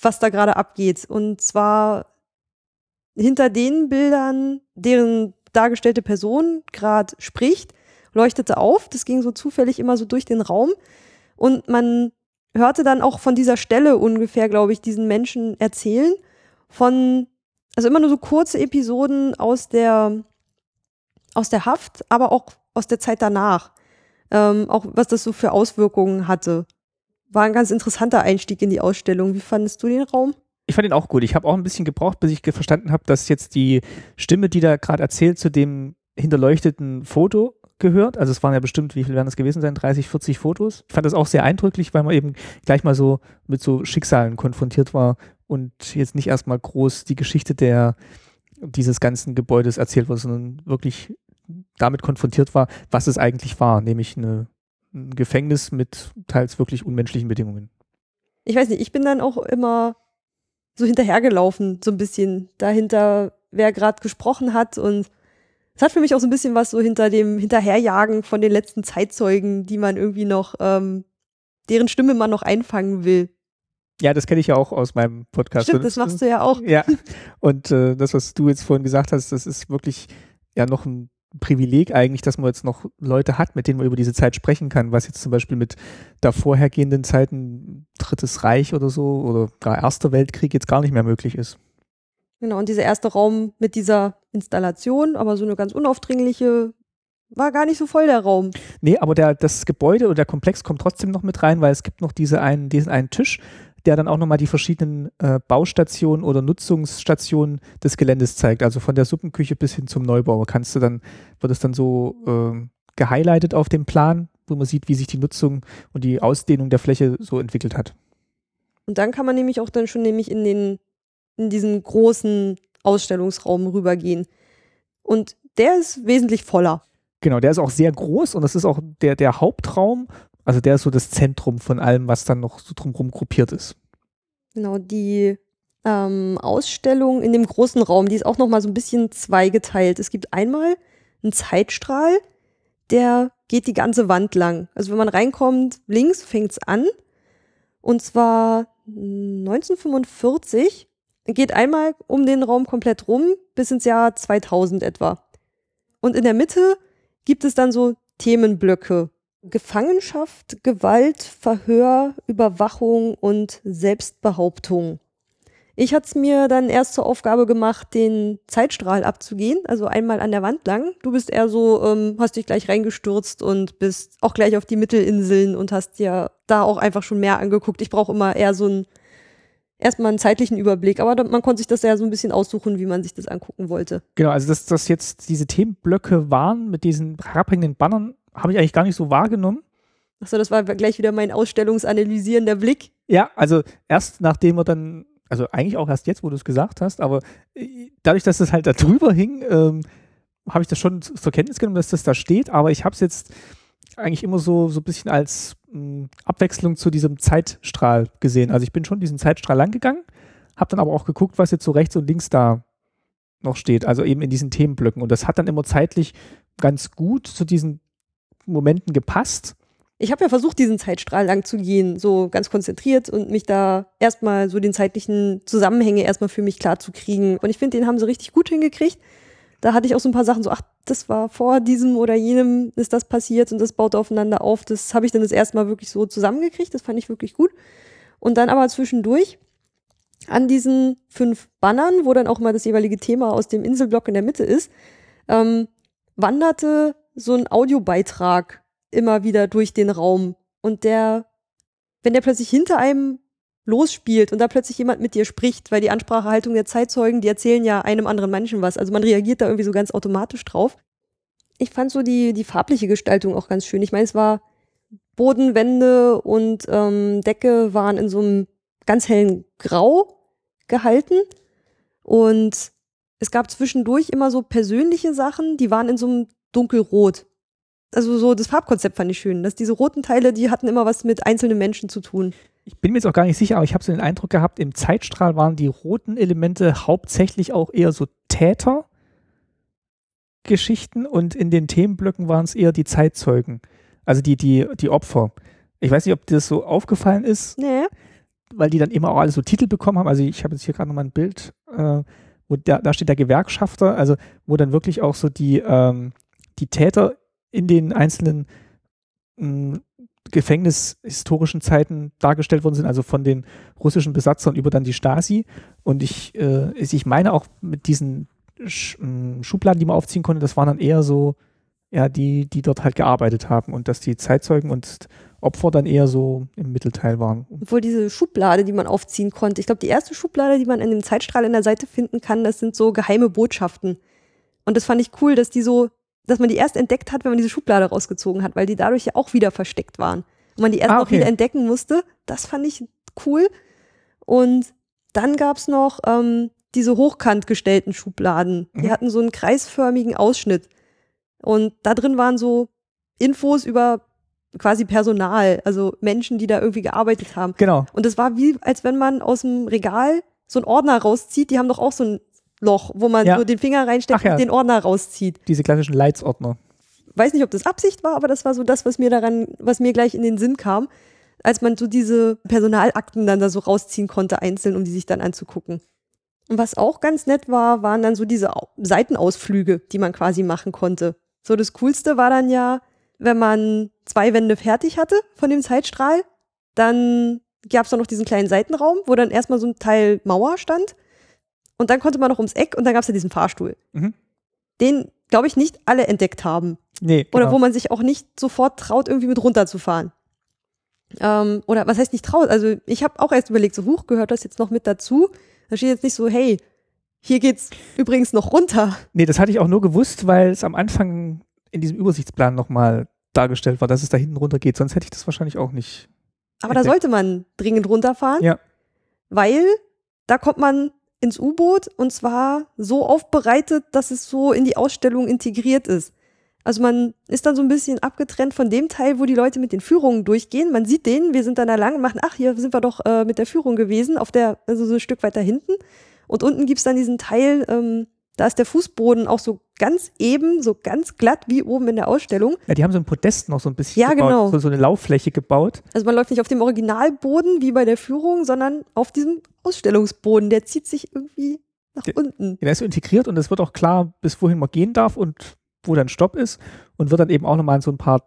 was da gerade abgeht. Und zwar hinter den Bildern, deren dargestellte Person gerade spricht, leuchtete auf. Das ging so zufällig immer so durch den Raum. Und man hörte dann auch von dieser Stelle ungefähr, glaube ich, diesen Menschen erzählen. Von, also immer nur so kurze Episoden aus der, aus der Haft, aber auch aus der Zeit danach. Ähm, auch was das so für Auswirkungen hatte. War ein ganz interessanter Einstieg in die Ausstellung. Wie fandest du den Raum? Ich fand ihn auch gut. Ich habe auch ein bisschen gebraucht, bis ich verstanden habe, dass jetzt die Stimme, die da gerade erzählt, zu dem hinterleuchteten Foto gehört. Also es waren ja bestimmt, wie viel werden das gewesen sein? 30, 40 Fotos. Ich fand das auch sehr eindrücklich, weil man eben gleich mal so mit so Schicksalen konfrontiert war und jetzt nicht erstmal groß die Geschichte der dieses ganzen Gebäudes erzählt wurde, sondern wirklich damit konfrontiert war, was es eigentlich war, nämlich eine, ein Gefängnis mit teils wirklich unmenschlichen Bedingungen. ich weiß nicht, ich bin dann auch immer so hinterhergelaufen, so ein bisschen dahinter, wer gerade gesprochen hat. Und es hat für mich auch so ein bisschen was so hinter dem Hinterherjagen von den letzten Zeitzeugen, die man irgendwie noch, ähm, deren Stimme man noch einfangen will. Ja, das kenne ich ja auch aus meinem Podcast. Stimmt, das machst du ja auch. Ja, und äh, das, was du jetzt vorhin gesagt hast, das ist wirklich ja noch ein Privileg eigentlich, dass man jetzt noch Leute hat, mit denen man über diese Zeit sprechen kann, was jetzt zum Beispiel mit davor hergehenden Zeiten, Drittes Reich oder so, oder gar Erster Weltkrieg jetzt gar nicht mehr möglich ist. Genau, und dieser erste Raum mit dieser Installation, aber so eine ganz unaufdringliche, war gar nicht so voll der Raum. Nee, aber der, das Gebäude und der Komplex kommt trotzdem noch mit rein, weil es gibt noch diese einen, diesen einen Tisch, der dann auch nochmal die verschiedenen äh, Baustationen oder Nutzungsstationen des Geländes zeigt. Also von der Suppenküche bis hin zum Neubau. Kannst du dann, wird es dann so äh, gehighlightet auf dem Plan, wo man sieht, wie sich die Nutzung und die Ausdehnung der Fläche so entwickelt hat. Und dann kann man nämlich auch dann schon nämlich in den, in diesen großen Ausstellungsraum rübergehen. Und der ist wesentlich voller. Genau, der ist auch sehr groß und das ist auch der, der Hauptraum. Also der ist so das Zentrum von allem, was dann noch so drumherum gruppiert ist. Genau, die ähm, Ausstellung in dem großen Raum, die ist auch nochmal so ein bisschen zweigeteilt. Es gibt einmal einen Zeitstrahl, der geht die ganze Wand lang. Also wenn man reinkommt, links fängt es an. Und zwar 1945 geht einmal um den Raum komplett rum bis ins Jahr 2000 etwa. Und in der Mitte gibt es dann so Themenblöcke. Gefangenschaft, Gewalt, Verhör, Überwachung und Selbstbehauptung. Ich hatte es mir dann erst zur Aufgabe gemacht, den Zeitstrahl abzugehen, also einmal an der Wand lang. Du bist eher so, ähm, hast dich gleich reingestürzt und bist auch gleich auf die Mittelinseln und hast dir da auch einfach schon mehr angeguckt. Ich brauche immer eher so einen, erstmal einen zeitlichen Überblick, aber man konnte sich das ja so ein bisschen aussuchen, wie man sich das angucken wollte. Genau, also dass das jetzt diese Themenblöcke waren mit diesen herabhängenden Bannern, habe ich eigentlich gar nicht so wahrgenommen. Achso, das war gleich wieder mein ausstellungsanalysierender Blick. Ja, also erst nachdem wir dann also eigentlich auch erst jetzt, wo du es gesagt hast, aber äh, dadurch, dass es halt da drüber hing, ähm, habe ich das schon zur Kenntnis genommen, dass das da steht, aber ich habe es jetzt eigentlich immer so, so ein bisschen als mh, hm, Abwechslung zu diesem Zeitstrahl gesehen. Also ich bin schon diesen Zeitstrahl langgegangen, habe dann aber auch geguckt, was jetzt so rechts und links da noch steht, also eben in diesen Themenblöcken. Und das hat dann immer zeitlich ganz gut zu diesen Momenten gepasst ich habe ja versucht, diesen Zeitstrahl lang zu gehen, so ganz konzentriert und mich da erstmal so den zeitlichen Zusammenhänge erstmal für mich klar zu kriegen. Und ich finde, den haben sie richtig gut hingekriegt. Da hatte ich auch so ein paar Sachen so, ach, das war vor diesem oder jenem ist das passiert und das baut aufeinander auf. Das habe ich dann das erste Mal wirklich so zusammengekriegt. Das fand ich wirklich gut. Und dann aber zwischendurch an diesen fünf Bannern, wo dann auch mal das jeweilige Thema aus dem Inselblock in der Mitte ist, ähm, wanderte so ein Audiobeitrag immer wieder durch den Raum. Und der, wenn der plötzlich hinter einem losspielt und da plötzlich jemand mit dir spricht, weil die Ansprachehaltung der Zeitzeugen, die erzählen ja einem anderen Menschen was. Also man reagiert da irgendwie so ganz automatisch drauf. Ich fand so die, die farbliche Gestaltung auch ganz schön. Ich meine, es war Boden, Wände und ähm, Decke waren in so einem ganz hellen Grau gehalten. Und es gab zwischendurch immer so persönliche Sachen, die waren in so einem dunkelrot also so das Farbkonzept fand ich schön, dass diese roten Teile, die hatten immer was mit einzelnen Menschen zu tun. Ich bin mir jetzt auch gar nicht sicher, aber ich habe so den Eindruck gehabt, im Zeitstrahl waren die roten Elemente hauptsächlich auch eher so Tätergeschichten und in den Themenblöcken waren es eher die Zeitzeugen, also die, die, die Opfer. Ich weiß nicht, ob dir das so aufgefallen ist, nee. weil die dann immer auch alle so Titel bekommen haben. Also ich habe jetzt hier gerade nochmal ein Bild, äh, wo da, da steht der Gewerkschafter, also wo dann wirklich auch so die, ähm, die Täter in den einzelnen hm, gefängnishistorischen Zeiten dargestellt worden sind, also von den russischen Besatzern über dann die Stasi. Und ich, äh, ich meine auch mit diesen Sch hm, Schubladen, die man aufziehen konnte, das waren dann eher so, ja, die, die dort halt gearbeitet haben und dass die Zeitzeugen und Opfer dann eher so im Mittelteil waren. Obwohl diese Schublade, die man aufziehen konnte, ich glaube, die erste Schublade, die man in dem Zeitstrahl in der Seite finden kann, das sind so geheime Botschaften. Und das fand ich cool, dass die so dass man die erst entdeckt hat, wenn man diese Schublade rausgezogen hat, weil die dadurch ja auch wieder versteckt waren. Und man die erst ah, okay. noch wieder entdecken musste. Das fand ich cool. Und dann gab's noch ähm, diese hochkant gestellten Schubladen. Die mhm. hatten so einen kreisförmigen Ausschnitt. Und da drin waren so Infos über quasi Personal, also Menschen, die da irgendwie gearbeitet haben. Genau. Und es war wie, als wenn man aus dem Regal so einen Ordner rauszieht. Die haben doch auch so ein Loch, wo man ja. so den Finger reinsteckt ja. und den Ordner rauszieht. Diese klassischen Leitsordner. Weiß nicht, ob das Absicht war, aber das war so das, was mir daran, was mir gleich in den Sinn kam, als man so diese Personalakten dann da so rausziehen konnte, einzeln, um die sich dann anzugucken. Und was auch ganz nett war, waren dann so diese Seitenausflüge, die man quasi machen konnte. So das Coolste war dann ja, wenn man zwei Wände fertig hatte von dem Zeitstrahl, dann gab es noch diesen kleinen Seitenraum, wo dann erstmal so ein Teil Mauer stand und dann konnte man noch ums Eck und dann gab es ja diesen Fahrstuhl. Mhm. Den, glaube ich, nicht alle entdeckt haben. Nee. Genau. Oder wo man sich auch nicht sofort traut, irgendwie mit runterzufahren. Ähm, oder was heißt nicht traut? Also ich habe auch erst überlegt, so hoch gehört das jetzt noch mit dazu? Da steht jetzt nicht so, hey, hier geht's übrigens noch runter. Nee, das hatte ich auch nur gewusst, weil es am Anfang in diesem Übersichtsplan nochmal dargestellt war, dass es da hinten runter geht. Sonst hätte ich das wahrscheinlich auch nicht. Aber da entdeckt. sollte man dringend runterfahren, Ja. weil da kommt man ins U-Boot und zwar so aufbereitet, dass es so in die Ausstellung integriert ist. Also man ist dann so ein bisschen abgetrennt von dem Teil, wo die Leute mit den Führungen durchgehen. Man sieht den, wir sind dann da lang und machen, ach, hier sind wir doch äh, mit der Führung gewesen, auf der, also so ein Stück weiter hinten. Und unten gibt's dann diesen Teil, ähm, da ist der Fußboden auch so ganz eben, so ganz glatt wie oben in der Ausstellung. Ja, die haben so ein Podest noch so ein bisschen Ja, gebaut, genau. so, so eine Lauffläche gebaut. Also man läuft nicht auf dem Originalboden wie bei der Führung, sondern auf diesem Ausstellungsboden. Der zieht sich irgendwie nach Der- unten. Der ist so integriert und es wird auch klar, bis wohin man gehen darf und wo dann Stopp ist und wird dann eben auch nochmal an so ein paar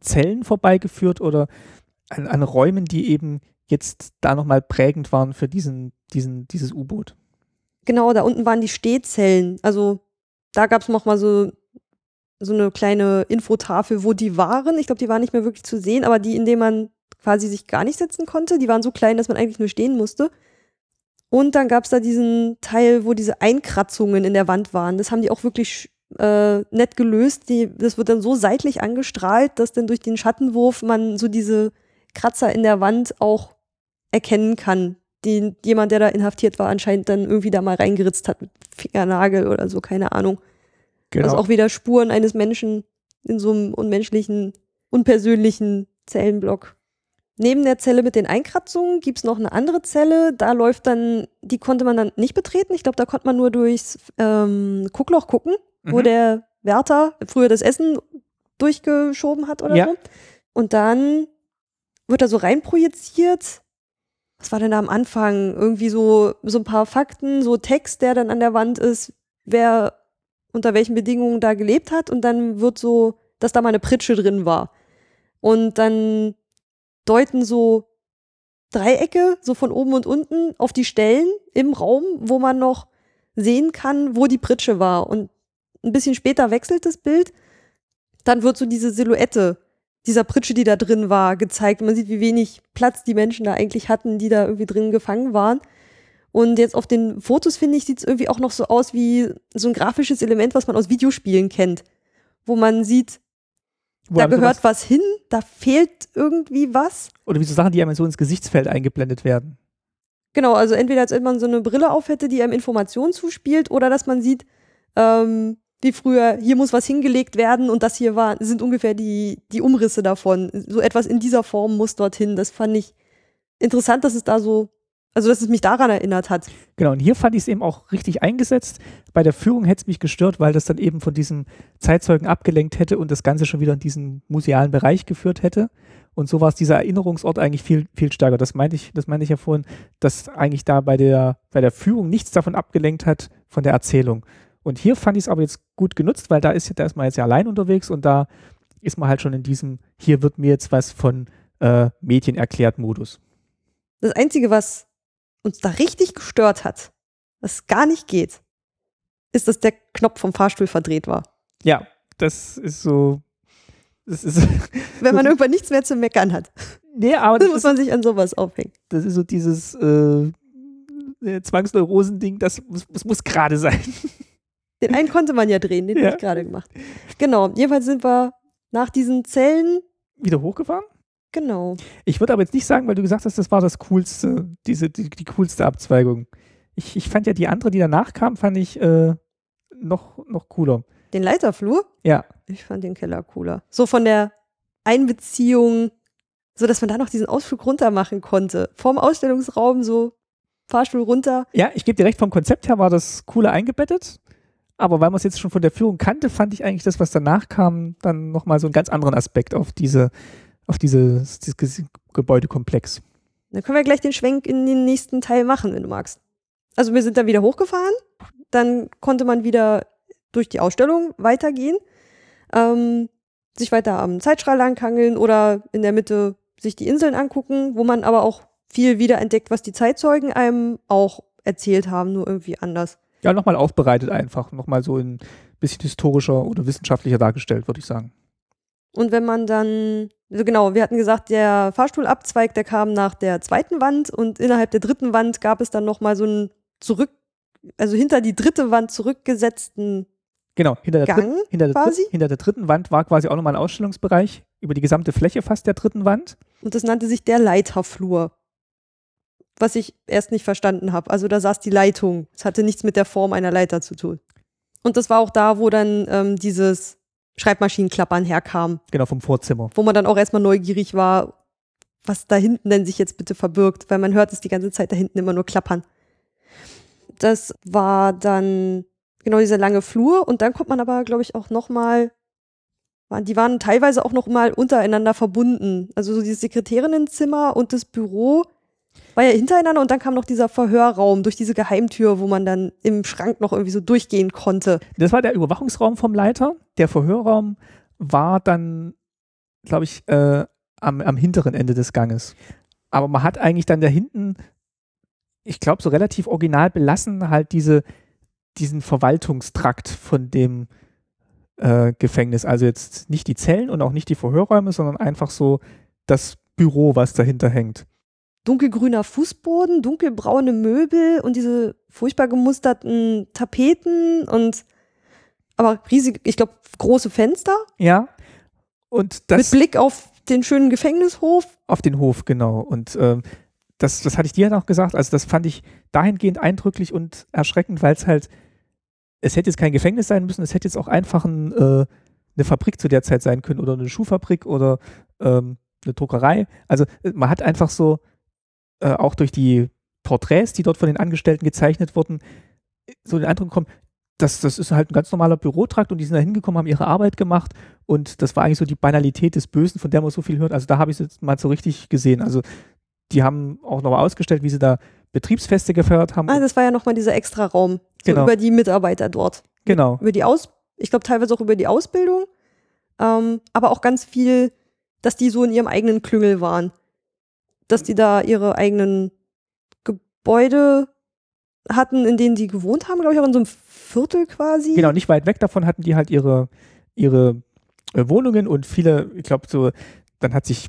Zellen vorbeigeführt oder an, an Räumen, die eben jetzt da nochmal prägend waren für diesen, diesen, dieses U-Boot. Genau, da unten waren die Stehzellen. Also da gab es nochmal so, so eine kleine Infotafel, wo die waren. Ich glaube, die waren nicht mehr wirklich zu sehen, aber die, in denen man quasi sich gar nicht setzen konnte, die waren so klein, dass man eigentlich nur stehen musste. Und dann gab es da diesen Teil, wo diese Einkratzungen in der Wand waren. Das haben die auch wirklich äh, nett gelöst. Die, das wird dann so seitlich angestrahlt, dass dann durch den Schattenwurf man so diese Kratzer in der Wand auch erkennen kann. Den jemand, der da inhaftiert war, anscheinend dann irgendwie da mal reingeritzt hat mit Fingernagel oder so, keine Ahnung. Genau. Also auch wieder Spuren eines Menschen in so einem unmenschlichen, unpersönlichen Zellenblock. Neben der Zelle mit den Einkratzungen gibt's noch eine andere Zelle. Da läuft dann, die konnte man dann nicht betreten. Ich glaube, da konnte man nur durchs ähm, Guckloch gucken, wo Mhm. der Wärter früher das Essen durchgeschoben hat oder Ja. so. Und dann wird da so reinprojiziert. Was war denn da am Anfang? Irgendwie so, so ein paar Fakten, so Text, der dann an der Wand ist, wer unter welchen Bedingungen da gelebt hat. Und dann wird so, dass da mal eine Pritsche drin war. Und dann deuten so Dreiecke, so von oben und unten, auf die Stellen im Raum, wo man noch sehen kann, wo die Pritsche war. Und ein bisschen später wechselt das Bild. Dann wird so diese Silhouette dieser Pritsche, die da drin war, gezeigt. Und man sieht, wie wenig Platz die Menschen da eigentlich hatten, die da irgendwie drin gefangen waren. Und jetzt auf den Fotos, finde ich, sieht es irgendwie auch noch so aus wie so ein grafisches Element, was man aus Videospielen kennt. Wo man sieht, Wo da einem sowas- gehört was hin, da fehlt irgendwie was. Oder wie so Sachen, die einem so ins Gesichtsfeld eingeblendet werden. Genau, also entweder als wenn man so eine Brille auf hätte, die einem Informationen zuspielt, oder dass man sieht, ähm, wie früher, hier muss was hingelegt werden und das hier war, sind ungefähr die, die Umrisse davon. So etwas in dieser Form muss dorthin. Das fand ich interessant, dass es da so, also dass es mich daran erinnert hat. Genau, und hier fand ich es eben auch richtig eingesetzt. Bei der Führung hätte es mich gestört, weil das dann eben von diesem Zeitzeugen abgelenkt hätte und das Ganze schon wieder in diesen musealen Bereich geführt hätte. Und so war es dieser Erinnerungsort eigentlich viel, viel stärker. Das meinte ich, das meinte ich ja vorhin, dass eigentlich da bei der, bei der Führung nichts davon abgelenkt hat von der Erzählung. Und hier fand ich es aber jetzt gut genutzt, weil da ist, da ist man jetzt ja allein unterwegs und da ist man halt schon in diesem, hier wird mir jetzt was von äh, Mädchen erklärt Modus. Das Einzige, was uns da richtig gestört hat, was gar nicht geht, ist, dass der Knopf vom Fahrstuhl verdreht war. Ja, das ist so. Das ist, Wenn man irgendwann nichts mehr zu meckern hat, nee, aber dann das muss man sich an sowas aufhängen. das ist so dieses äh, Zwangsneurosen-Ding, das, das muss gerade sein. Den einen konnte man ja drehen, den Ja. habe ich gerade gemacht. Genau, jedenfalls sind wir nach diesen Zellen, Wieder hochgefahren? genau. Ich würde aber jetzt nicht sagen, weil du gesagt hast, das war das coolste, diese, die, die coolste Abzweigung. Ich, ich fand ja die andere, die danach kam, fand ich äh, noch, noch cooler. Den Leiterflur, Ja, ich fand den Keller cooler. So von der Einbeziehung, so dass man da noch diesen Ausflug runter machen konnte. Vorm Ausstellungsraum so Fahrstuhl runter. ja, ich gebe dir recht, vom Konzept her war das cooler eingebettet. Aber weil man es jetzt schon von der Führung kannte, fand ich eigentlich das, was danach kam, dann nochmal so einen ganz anderen Aspekt auf diese, auf dieses, dieses Gebäudekomplex. Dann können wir gleich den Schwenk in den nächsten Teil machen, wenn du magst. Also wir sind dann wieder hochgefahren, dann konnte man wieder durch die Ausstellung weitergehen, ähm, sich weiter am Zeitstrahl langhangeln oder in der Mitte sich die Inseln angucken, wo man aber auch viel wiederentdeckt, was die Zeitzeugen einem auch erzählt haben, nur irgendwie anders. Ja, nochmal aufbereitet einfach, nochmal so ein bisschen historischer oder wissenschaftlicher dargestellt, würde ich sagen. Und wenn man dann, also genau, wir hatten gesagt, der Fahrstuhlabzweig, der kam nach der zweiten Wand und innerhalb der dritten Wand gab es dann nochmal so einen zurück, also hinter die dritte Wand zurückgesetzten Genau, hinter der, Gang dritten, hinter, der quasi? Hinter der dritten Wand war quasi auch nochmal ein Ausstellungsbereich über die gesamte Fläche fast der dritten Wand. und das nannte sich der Leiterflur. Was ich erst nicht verstanden habe. Also da saß die Leitung. Es hatte nichts mit der Form einer Leiter zu tun. Und das war auch da, wo dann ähm, dieses Schreibmaschinenklappern herkam. Genau, vom Vorzimmer. wo man dann auch erstmal neugierig war, was da hinten denn sich jetzt bitte verbirgt, weil man hört es die ganze Zeit da hinten immer nur klappern. Das war dann genau dieser lange Flur und dann kommt man aber, glaube ich, auch noch mal, waren- die waren teilweise auch noch mal untereinander verbunden. Also so dieses Sekretärinnenzimmer und das Büro war ja hintereinander und dann kam noch dieser Verhörraum durch diese Geheimtür, wo man dann im Schrank noch irgendwie so durchgehen konnte. Das war der Überwachungsraum vom Leiter. Der Verhörraum war dann, glaube ich, äh, am, am hinteren Ende des Ganges. Aber man hat eigentlich dann da hinten, ich glaube, so relativ original belassen, halt diese, diesen Verwaltungstrakt von dem äh, Gefängnis. Also jetzt nicht die Zellen und auch nicht die Verhörräume, sondern einfach so das Büro, was dahinter hängt. Dunkelgrüner Fußboden, dunkelbraune Möbel und diese furchtbar gemusterten Tapeten und aber riesig, ich glaube, große Fenster Ja. Und mit das Blick auf den schönen Gefängnishof. auf den Hof, genau. Und ähm, das, das hatte ich dir ja noch gesagt. Also, das fand ich dahingehend eindrücklich und erschreckend, weil es halt, es hätte jetzt kein Gefängnis sein müssen, es hätte jetzt auch einfach ein, äh, eine Fabrik zu der Zeit sein können oder eine Schuhfabrik oder ähm, eine Druckerei. Also, äh, man hat einfach so, äh, auch durch die Porträts, die dort von den Angestellten gezeichnet wurden, so den Eindruck bekommen, das, das ist halt ein ganz normaler Bürotrakt und die sind da hingekommen, haben ihre Arbeit gemacht und das war eigentlich so die Banalität des Bösen, von der man so viel hört. Also da habe ich es jetzt mal so richtig gesehen. Also die haben auch noch ausgestellt, wie sie da Betriebsfeste gefeiert haben. Ah, das war ja nochmal dieser extra Raum. So Genau. über die Mitarbeiter dort. genau. Über die Aus, ich glaube teilweise auch über die Ausbildung. Ähm, aber auch ganz viel, dass die so in ihrem eigenen Klüngel waren. Dass die da ihre eigenen Gebäude hatten, in denen sie gewohnt haben, glaube ich, auch in so einem Viertel quasi. Genau, nicht weit weg davon hatten die halt ihre, ihre äh, Wohnungen und viele, ich glaube, so, dann hat sich,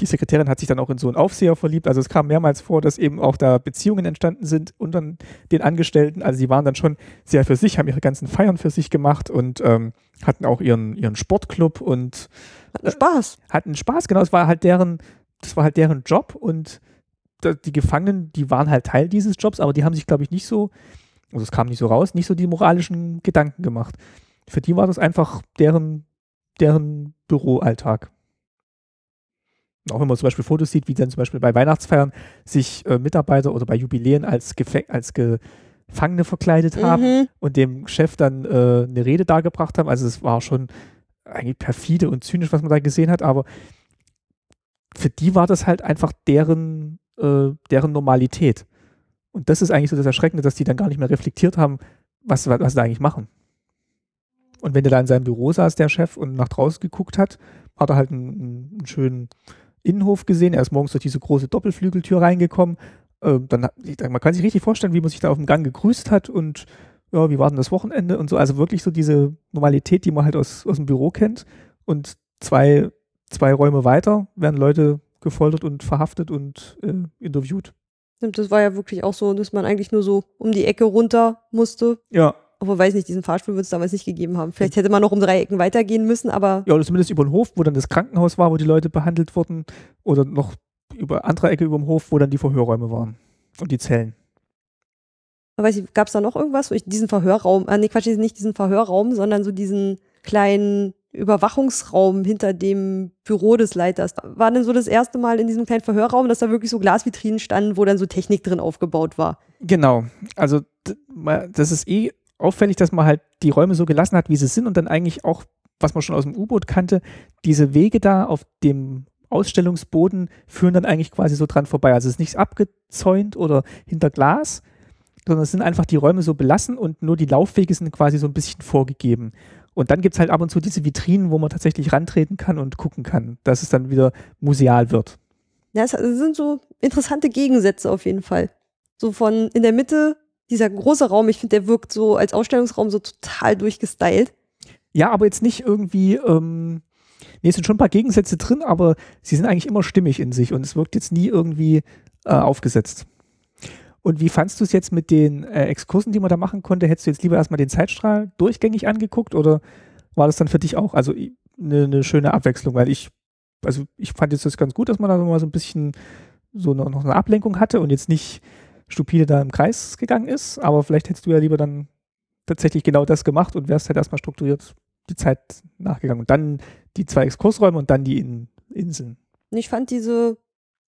die Sekretärin hat sich dann auch in so einen Aufseher verliebt. Also es kam mehrmals vor, dass eben auch da Beziehungen entstanden sind unter den Angestellten. Also sie waren dann schon sehr für sich, haben ihre ganzen Feiern für sich gemacht und ähm, hatten auch ihren, ihren Sportclub und Hatten Spaß. hatten Spaß, genau, es war halt deren, das war halt deren Job und die Gefangenen, die waren halt Teil dieses Jobs, aber die haben sich, glaube ich, nicht so, also es kam nicht so raus, nicht so die moralischen Gedanken gemacht. Für die war das einfach deren, deren Büroalltag. Auch wenn man zum Beispiel Fotos sieht, wie dann zum Beispiel bei Weihnachtsfeiern sich äh, Mitarbeiter oder bei Jubiläen als, Gefäng als Gefangene verkleidet haben Mhm. und dem Chef dann äh, eine Rede dargebracht haben. Also es war schon eigentlich perfide und zynisch, was man da gesehen hat, aber für die war das halt einfach deren, äh, deren Normalität. Und das ist eigentlich so das Erschreckende, dass die dann gar nicht mehr reflektiert haben, was, was, sie da eigentlich machen. Und wenn der da in seinem Büro saß, der Chef, und nach draußen geguckt hat, hat er halt einen, einen schönen Innenhof gesehen. Er ist morgens durch diese große Doppelflügeltür reingekommen. Ähm, dann, man kann sich richtig vorstellen, wie man sich da auf dem Gang gegrüßt hat und ja, wie war denn das Wochenende und so. Also wirklich so diese Normalität, die man halt aus, aus dem Büro kennt. Und zwei, zwei Räume weiter werden Leute gefoltert und verhaftet und äh, interviewt. Das war ja wirklich auch so, dass man eigentlich nur so um die Ecke runter musste. Ja. Obwohl, weiß nicht, diesen Fahrstuhl wird es damals nicht gegeben haben. Vielleicht hätte man noch um drei Ecken weitergehen müssen, aber Ja, oder zumindest über den Hof, wo dann das Krankenhaus war, wo die Leute behandelt wurden. Oder noch über andere Ecke über dem Hof, wo dann die Verhörräume waren. Und die Zellen. weiß ich, gab es da noch irgendwas? So, ich, diesen Verhörraum, äh, nee, Quatsch, nicht diesen Verhörraum, sondern so diesen kleinen Überwachungsraum hinter dem Büro des Leiters. War denn so das erste Mal in diesem kleinen Verhörraum, dass da wirklich so Glasvitrinen standen, wo dann so Technik drin aufgebaut war? Genau. Also das ist eh auffällig, dass man halt die Räume so gelassen hat, wie sie sind und dann eigentlich auch, was man schon aus dem U-Boot kannte, diese Wege da auf dem Ausstellungsboden führen dann eigentlich quasi so dran vorbei. Also es ist nichts abgezäunt oder hinter Glas, sondern es sind einfach die Räume so belassen und nur die Laufwege sind quasi so ein bisschen vorgegeben. Und dann gibt es halt ab und zu diese Vitrinen, wo man tatsächlich rantreten kann und gucken kann, dass es dann wieder museal wird. Ja, es sind so interessante Gegensätze auf jeden Fall. So von in der Mitte dieser große Raum, ich finde, der wirkt so als Ausstellungsraum so total durchgestylt. Ja, aber jetzt nicht irgendwie, ähm, nee, es sind schon ein paar Gegensätze drin, aber sie sind eigentlich immer stimmig in sich und es wirkt jetzt nie irgendwie äh, aufgesetzt. Und wie fandst du es jetzt mit den äh, Exkursen, die man da machen konnte? Hättest du jetzt lieber erstmal den Zeitstrahl durchgängig angeguckt oder war das dann für dich auch also eine, eine schöne Abwechslung? Weil ich, also ich fand jetzt das ganz gut, dass man da mal so ein bisschen so noch, noch eine Ablenkung hatte und jetzt nicht stupide da im Kreis gegangen ist, aber vielleicht hättest du ja lieber dann tatsächlich genau das gemacht und wärst halt erstmal strukturiert die Zeit nachgegangen. Und dann die zwei Exkursräume und dann die In Inseln. Ich fand diese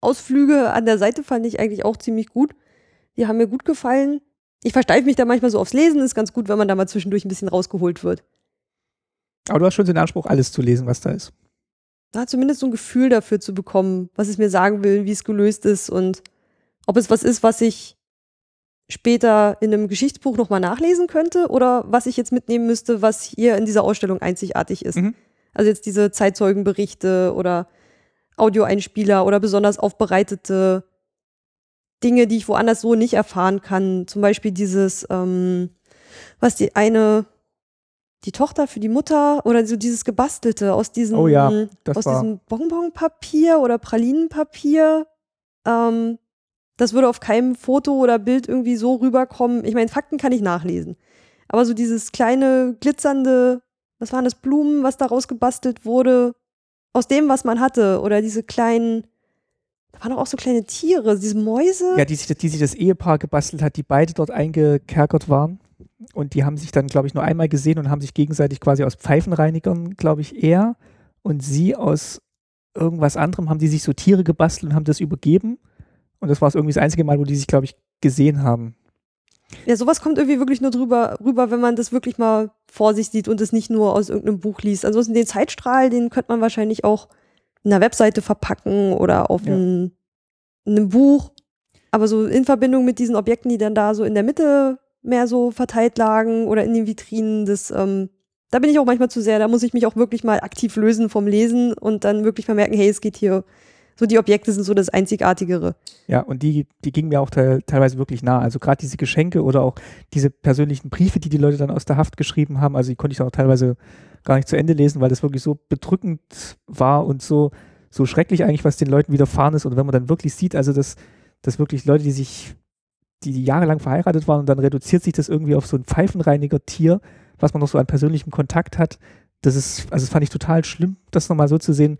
Ausflüge an der Seite fand ich eigentlich auch ziemlich gut. Die haben mir gut gefallen. Ich versteife mich da manchmal so aufs Lesen. Ist ganz gut, wenn man da mal zwischendurch ein bisschen rausgeholt wird. Aber du hast schon den Anspruch, alles zu lesen, was da ist. Da zumindest so ein Gefühl dafür zu bekommen, was es mir sagen will, wie es gelöst ist und ob es was ist, was ich später in einem Geschichtsbuch nochmal nachlesen könnte oder was ich jetzt mitnehmen müsste, was hier in dieser Ausstellung einzigartig ist. Mhm. Also jetzt diese Zeitzeugenberichte oder Audioeinspieler oder besonders aufbereitete Dinge, die ich woanders so nicht erfahren kann. Zum Beispiel dieses, ähm, was die eine, die Tochter für die Mutter oder so dieses gebastelte aus diesem, oh ja, aus diesem Bonbonpapier oder Pralinenpapier. Ähm, das würde auf keinem Foto oder Bild irgendwie so rüberkommen. Ich meine, Fakten kann ich nachlesen. Aber so dieses kleine, glitzernde, was waren das, Blumen, was daraus gebastelt wurde, aus dem, was man hatte, oder diese kleinen, da waren auch so kleine Tiere, diese Mäuse. Ja, die sich, die sich das Ehepaar gebastelt hat, die beide dort eingekerkert waren. Und die haben sich dann, glaube ich, nur einmal gesehen und haben sich gegenseitig quasi aus Pfeifenreinigern, glaube ich, er und sie aus irgendwas anderem, haben die sich so Tiere gebastelt und haben das übergeben. Und das war es irgendwie das einzige Mal, wo die sich, glaube ich, gesehen haben. Ja, sowas kommt irgendwie wirklich nur drüber rüber, wenn man das wirklich mal vor sich sieht und es nicht nur aus irgendeinem Buch liest. Ansonsten den Zeitstrahl, den könnte man wahrscheinlich auch einer Webseite verpacken oder auf ja. ein, einem Buch. Aber so in Verbindung mit diesen Objekten, die dann da so in der Mitte mehr so verteilt lagen oder in den Vitrinen, das, ähm, da bin ich auch manchmal zu sehr, da muss ich mich auch wirklich mal aktiv lösen vom Lesen und dann wirklich vermerken, hey, es geht hier so die Objekte sind so das Einzigartigere. Ja, und die, die gingen mir auch te teilweise wirklich nah. Also gerade diese Geschenke oder auch diese persönlichen Briefe, die die Leute dann aus der Haft geschrieben haben, also die konnte ich auch teilweise gar nicht zu Ende lesen, weil das wirklich so bedrückend war und so, so schrecklich eigentlich, was den Leuten widerfahren ist. Und wenn man dann wirklich sieht, also dass, dass wirklich Leute, die sich, die, die jahrelang verheiratet waren und dann reduziert sich das irgendwie auf so ein Pfeifenreiniger-Tier, was man noch so an persönlichem Kontakt hat, das ist, also das fand ich total schlimm, das nochmal so zu sehen,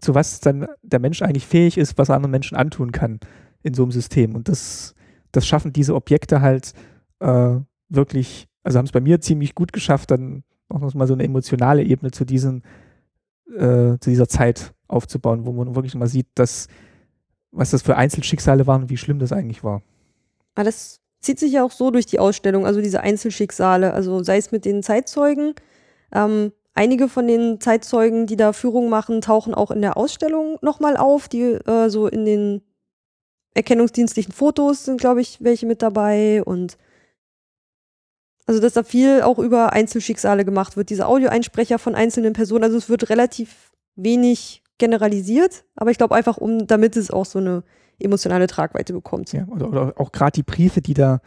zu was dann der Mensch eigentlich fähig ist, was er anderen Menschen antun kann in so einem System. Und das, das schaffen diese Objekte halt äh, wirklich, also haben es bei mir ziemlich gut geschafft, dann auch noch mal so eine emotionale Ebene zu diesen, äh, zu dieser Zeit aufzubauen, wo man wirklich mal sieht, dass, was das für Einzelschicksale waren und wie schlimm das eigentlich war. Aber das zieht sich ja auch so durch die Ausstellung, also diese Einzelschicksale, also sei es mit den Zeitzeugen, ähm, Einige von den Zeitzeugen, die da Führung machen, tauchen auch in der Ausstellung nochmal auf. Die äh, so in den erkennungsdienstlichen Fotos sind, glaube ich, welche mit dabei. Und also, dass da viel auch über Einzelschicksale gemacht wird. Diese Audioeinsprecher von einzelnen Personen. Also, es wird relativ wenig generalisiert, aber ich glaube einfach, um, damit es auch so eine emotionale Tragweite bekommt. Ja, oder, oder auch gerade die Briefe, die da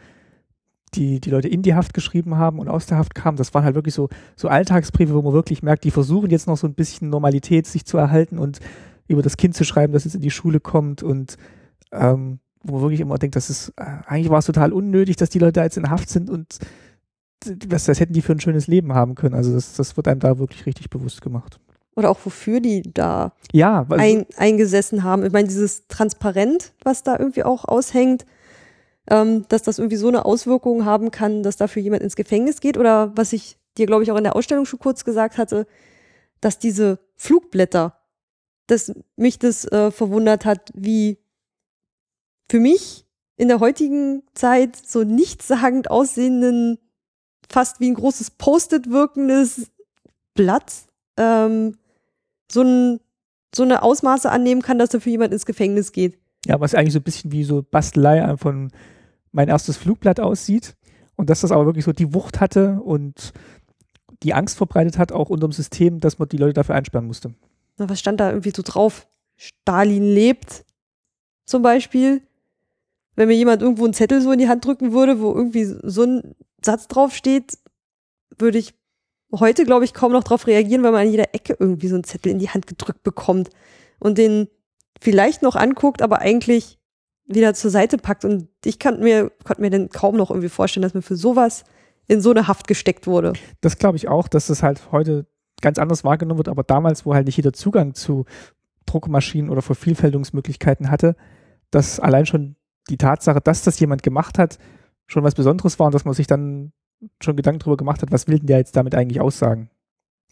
die, die Leute in die Haft geschrieben haben und aus der Haft kamen, das waren halt wirklich so, so Alltagsbriefe, wo man wirklich merkt, die versuchen jetzt noch so ein bisschen Normalität sich zu erhalten und über das Kind zu schreiben, dass es in die Schule kommt und ähm, wo man wirklich immer denkt, das ist, äh, eigentlich war es total unnötig, dass die Leute da jetzt in Haft sind und was das hätten die für ein schönes Leben haben können. Also das, das wird einem da wirklich richtig bewusst gemacht. Oder auch wofür die da ja, ein, eingesessen haben. Ich meine, dieses Transparent, was da irgendwie auch aushängt, ähm, dass das irgendwie so eine Auswirkung haben kann, dass dafür jemand ins Gefängnis geht. Oder was ich dir, glaube ich, auch in der Ausstellung schon kurz gesagt hatte, dass diese Flugblätter, dass mich das äh, verwundert hat, wie für mich in der heutigen Zeit so nichtssagend aussehenden, fast wie ein großes Post-it wirkendes Blatt ähm, so, ein, so eine Ausmaße annehmen kann, dass dafür jemand ins Gefängnis geht. Ja, was eigentlich so ein bisschen wie so Bastelei von mein erstes Flugblatt aussieht und dass das aber wirklich so die Wucht hatte und die Angst verbreitet hat, auch unter dem System, dass man die Leute dafür einsperren musste. Na, was stand da irgendwie so drauf? Stalin lebt zum Beispiel. Wenn mir jemand irgendwo einen Zettel so in die Hand drücken würde, wo irgendwie so ein Satz draufsteht, würde ich heute, glaube ich, kaum noch darauf reagieren, weil man an jeder Ecke irgendwie so einen Zettel in die Hand gedrückt bekommt und den vielleicht noch anguckt, aber eigentlich wieder zur Seite packt. Und ich kann mir, konnte mir dann kaum noch irgendwie vorstellen, dass man für sowas in so eine Haft gesteckt wurde. Das glaube ich auch, dass das halt heute ganz anders wahrgenommen wird, aber damals, wo halt nicht jeder Zugang zu Druckmaschinen oder Vervielfältigungsmöglichkeiten hatte, dass allein schon die Tatsache, dass das jemand gemacht hat, schon was Besonderes war und dass man sich dann schon Gedanken darüber gemacht hat, was will denn der jetzt damit eigentlich aussagen?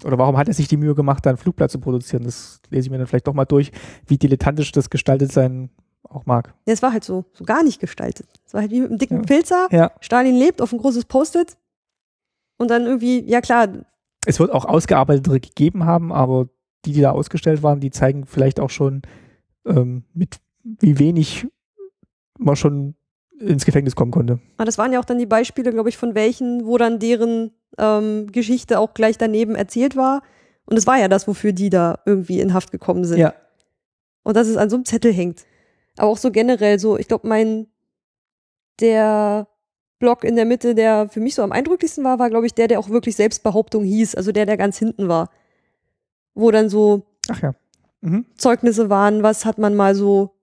Oder warum hat er sich die Mühe gemacht, da einen Flugplatz zu produzieren? Das lese ich mir dann vielleicht doch mal durch, wie dilettantisch das gestaltet sein auch mag. Ja, es war halt so, so gar nicht gestaltet. Es war halt wie mit einem dicken Ja. Filzer. Ja. Stalin lebt auf ein großes Post-it. Und dann irgendwie, ja klar, Es wird auch ausgearbeitetere gegeben haben, aber die, die da ausgestellt waren, die zeigen vielleicht auch schon, ähm, mit wie wenig man schon ins Gefängnis kommen konnte. Aber das waren ja auch dann die Beispiele, glaube ich, von welchen, wo dann deren ähm, Geschichte auch gleich daneben erzählt war. Und es war ja das, wofür die da irgendwie in Haft gekommen sind. Ja. Und dass es an so einem Zettel hängt. Aber auch so generell so, ich glaube, mein, der Block in der Mitte, der für mich so am eindrücklichsten war, war, glaube ich, der, der auch wirklich Selbstbehauptung hieß. Also der, der ganz hinten war. Wo dann so Ach ja. Mhm. Zeugnisse waren, was hat man mal so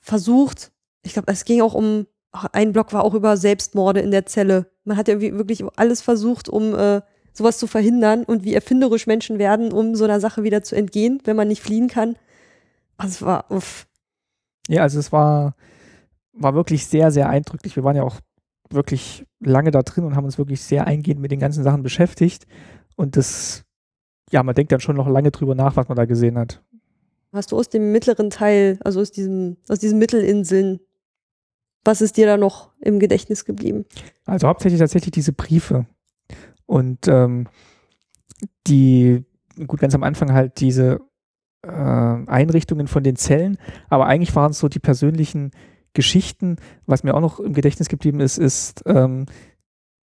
versucht. Ich glaube, es ging auch um, ein Block war auch über Selbstmorde in der Zelle. Man hat ja wirklich alles versucht, um äh, sowas zu verhindern und wie erfinderisch Menschen werden, um so einer Sache wieder zu entgehen, wenn man nicht fliehen kann. Also es war, uff. Ja, also es war, war wirklich sehr, sehr eindrücklich. Wir waren ja auch wirklich lange da drin und haben uns wirklich sehr eingehend mit den ganzen Sachen beschäftigt. Und das, ja, man denkt dann schon noch lange drüber nach, was man da gesehen hat. Hast du aus dem mittleren Teil, also aus diesem, aus diesen Mittelinseln, was ist dir da noch im Gedächtnis geblieben? Also hauptsächlich tatsächlich diese Briefe. Und ähm, die, gut, ganz am Anfang halt diese äh, Einrichtungen von den Zellen, aber eigentlich waren es so die persönlichen Geschichten. Was mir auch noch im Gedächtnis geblieben ist, ist, ähm,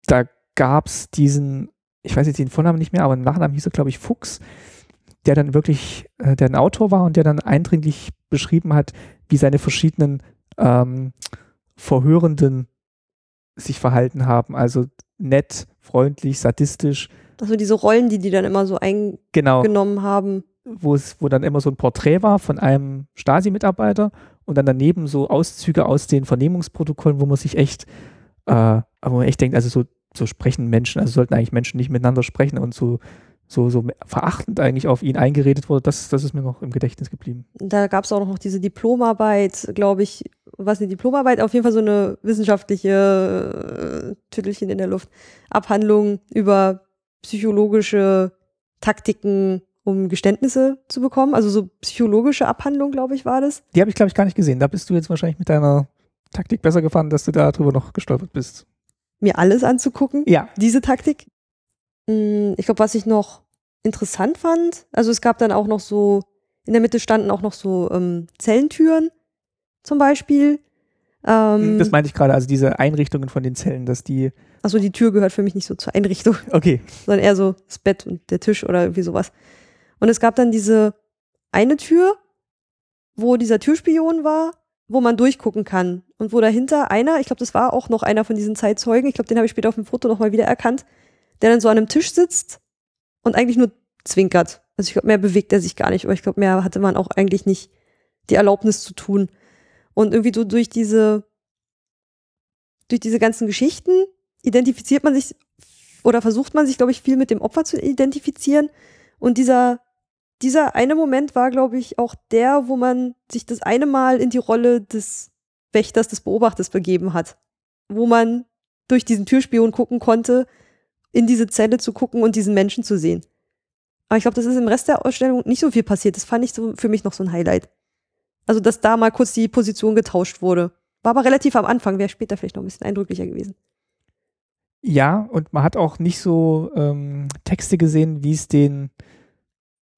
da gab es diesen, ich weiß jetzt den Vornamen nicht mehr, aber im Nachnamen hieß er, glaube ich, Fuchs, der dann wirklich, äh, der ein Autor war und der dann eindringlich beschrieben hat, wie seine verschiedenen ähm, Verhörenden sich verhalten haben. Also nett, freundlich, sadistisch, Also diese Rollen, die die dann immer so genau, eingenommen haben. wo es, wo dann immer so ein Porträt war von einem Stasi-Mitarbeiter und dann daneben so Auszüge aus den Vernehmungsprotokollen, wo man sich echt, äh, aber wo man echt denkt, also so, so sprechen Menschen, also sollten eigentlich Menschen nicht miteinander sprechen und so, so, so verachtend eigentlich auf ihn eingeredet wurde, das, das ist mir noch im Gedächtnis geblieben. Da gab es auch noch diese Diplomarbeit, glaube ich, was eine Diplomarbeit, auf jeden Fall so eine wissenschaftliche äh, Tüttelchen in der Luft, Abhandlung über psychologische Taktiken, um Geständnisse zu bekommen. Also so psychologische Abhandlung, glaube ich, war das. Die habe ich, glaube ich, gar nicht gesehen. Da bist du jetzt wahrscheinlich mit deiner Taktik besser gefahren, dass du da drüber noch gestolpert bist. Mir alles anzugucken, Ja. diese Taktik. Mm, Ich glaube, was ich noch interessant fand, also es gab dann auch noch so, in der Mitte standen auch noch so ähm, Zellentüren zum Beispiel. Ähm, Das meinte ich gerade, also diese Einrichtungen von den Zellen, dass die, Achso, die Tür gehört für mich nicht so zur Einrichtung, okay, sondern eher so das Bett und der Tisch oder irgendwie sowas. Und es gab dann diese eine Tür, wo dieser Türspion war, wo man durchgucken kann. Und wo dahinter einer, ich glaube, das war auch noch einer von diesen Zeitzeugen, ich glaube, den habe ich später auf dem Foto nochmal wieder erkannt, der dann so an einem Tisch sitzt und eigentlich nur zwinkert. Also ich glaube, mehr bewegt er sich gar nicht, aber ich glaube, mehr hatte man auch eigentlich nicht die Erlaubnis zu tun. Und irgendwie so durch diese, durch diese ganzen Geschichten identifiziert man sich oder versucht man sich, glaube ich, viel mit dem Opfer zu identifizieren. Und dieser, dieser eine Moment war, glaube ich, auch der, wo man sich das eine Mal in die Rolle des Wächters, des Beobachters begeben hat. Wo man durch diesen Türspion gucken konnte, in diese Zelle zu gucken und diesen Menschen zu sehen. Aber ich glaube, das ist im Rest der Ausstellung nicht so viel passiert. Das fand ich so für mich noch so ein Highlight. Also, dass da mal kurz die Position getauscht wurde. War aber relativ am Anfang, wäre später vielleicht noch ein bisschen eindrücklicher gewesen. Ja, und man hat auch nicht so ähm, Texte gesehen, wie es den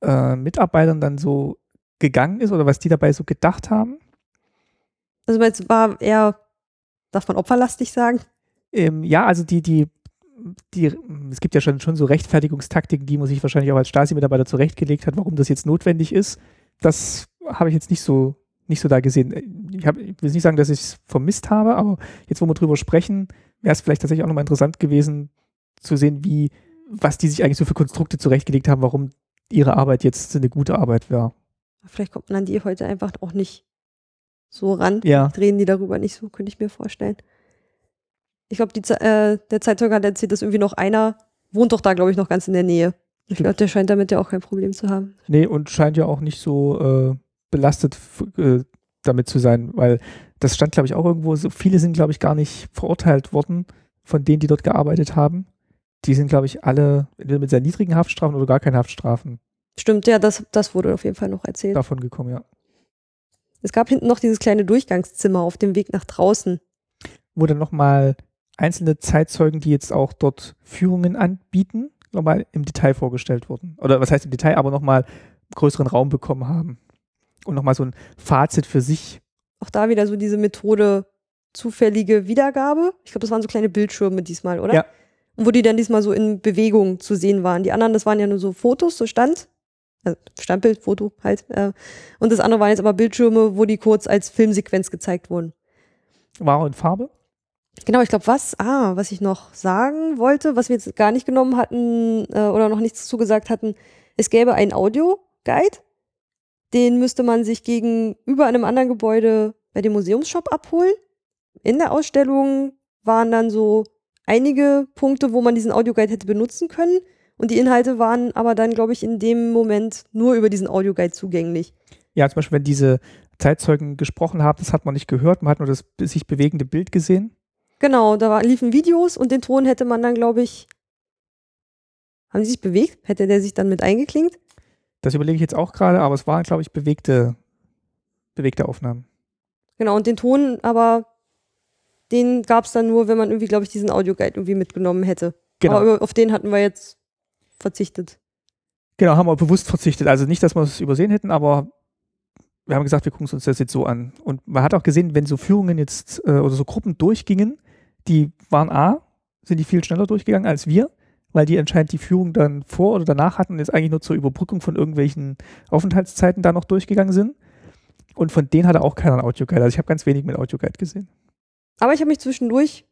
äh, Mitarbeitern dann so gegangen ist oder was die dabei so gedacht haben. Also, es war eher, darf man opferlastig sagen? Ähm, ja, also die, die, die, es gibt ja schon, schon so Rechtfertigungstaktiken, die man sich wahrscheinlich auch als Stasi-Mitarbeiter zurechtgelegt hat, warum das jetzt notwendig ist. Das habe ich jetzt nicht so, nicht so da gesehen. Ich, hab, ich will nicht sagen, dass ich es vermisst habe, aber jetzt, wo wir drüber sprechen, wäre es vielleicht tatsächlich auch nochmal interessant gewesen, zu sehen, wie, was die sich eigentlich so für Konstrukte zurechtgelegt haben, warum ihre Arbeit jetzt eine gute Arbeit wäre. Vielleicht kommt man an die heute einfach auch nicht so ran. Ja. Drehen die darüber nicht so, könnte ich mir vorstellen. Ich glaube, äh, der Zeitzeuge hat erzählt, dass irgendwie noch einer wohnt doch da, glaube ich, noch ganz in der Nähe. Ich glaube, der scheint damit ja auch kein Problem zu haben. Nee, und scheint ja auch nicht so äh, belastet äh, damit zu sein, weil das stand, glaube ich, auch irgendwo, so viele sind, glaube ich, gar nicht verurteilt worden von denen, die dort gearbeitet haben. Die sind, glaube ich, alle mit sehr niedrigen Haftstrafen oder gar keine Haftstrafen Stimmt, ja, das, das wurde auf jeden Fall noch erzählt. davon gekommen, ja. Es gab hinten noch dieses kleine Durchgangszimmer auf dem Weg nach draußen. Wo dann nochmal einzelne Zeitzeugen, die jetzt auch dort Führungen anbieten, nochmal im Detail vorgestellt wurden. Oder was heißt im Detail, aber nochmal größeren Raum bekommen haben. Und nochmal so ein Fazit für sich. Auch da wieder so diese Methode zufällige Wiedergabe. Ich glaube, das waren so kleine Bildschirme diesmal, oder? Ja. Und wo die dann diesmal so in Bewegung zu sehen waren. Die anderen, das waren ja nur so Fotos, so Stand. Also Standbild, Foto halt. Äh. Und das andere waren jetzt aber Bildschirme, wo die kurz als Filmsequenz gezeigt wurden. War in Farbe. Genau, ich glaube, was, ah, was ich noch sagen wollte, was wir jetzt gar nicht genommen hatten äh, oder noch nichts zugesagt hatten, es gäbe einen Audio-Guide, den müsste man sich gegenüber einem anderen Gebäude bei dem Museumsshop abholen. In der Ausstellung waren dann so einige Punkte, wo man diesen Audioguide hätte benutzen können. Und die Inhalte waren aber dann, glaube ich, in dem Moment nur über diesen Audioguide zugänglich. Ja, zum Beispiel, wenn diese Zeitzeugen gesprochen haben, das hat man nicht gehört, man hat nur das sich bewegende Bild gesehen. Genau, da war, liefen Videos und den Ton hätte man dann, glaube ich, haben die sich bewegt? Hätte der sich dann mit eingeklinkt? Das überlege ich jetzt auch gerade, aber es waren, glaube ich, bewegte, bewegte Aufnahmen. Genau, und den Ton, aber den gab es dann nur, wenn man irgendwie, glaube ich, diesen Audioguide irgendwie mitgenommen hätte. Genau. Aber auf den hatten wir jetzt verzichtet. Genau, haben wir bewusst verzichtet. Also nicht, dass wir es übersehen hätten, aber wir haben gesagt, wir gucken uns das jetzt so an. Und man hat auch gesehen, wenn so Führungen jetzt äh, oder so Gruppen durchgingen, die waren A, sind die viel schneller durchgegangen als wir, weil die anscheinend die Führung dann vor oder danach hatten und jetzt eigentlich nur zur Überbrückung von irgendwelchen Aufenthaltszeiten da noch durchgegangen sind. Und von denen hatte auch keiner ein Audioguide. Also ich habe ganz wenig mit Audioguide gesehen. Aber ich habe mich zwischendurch,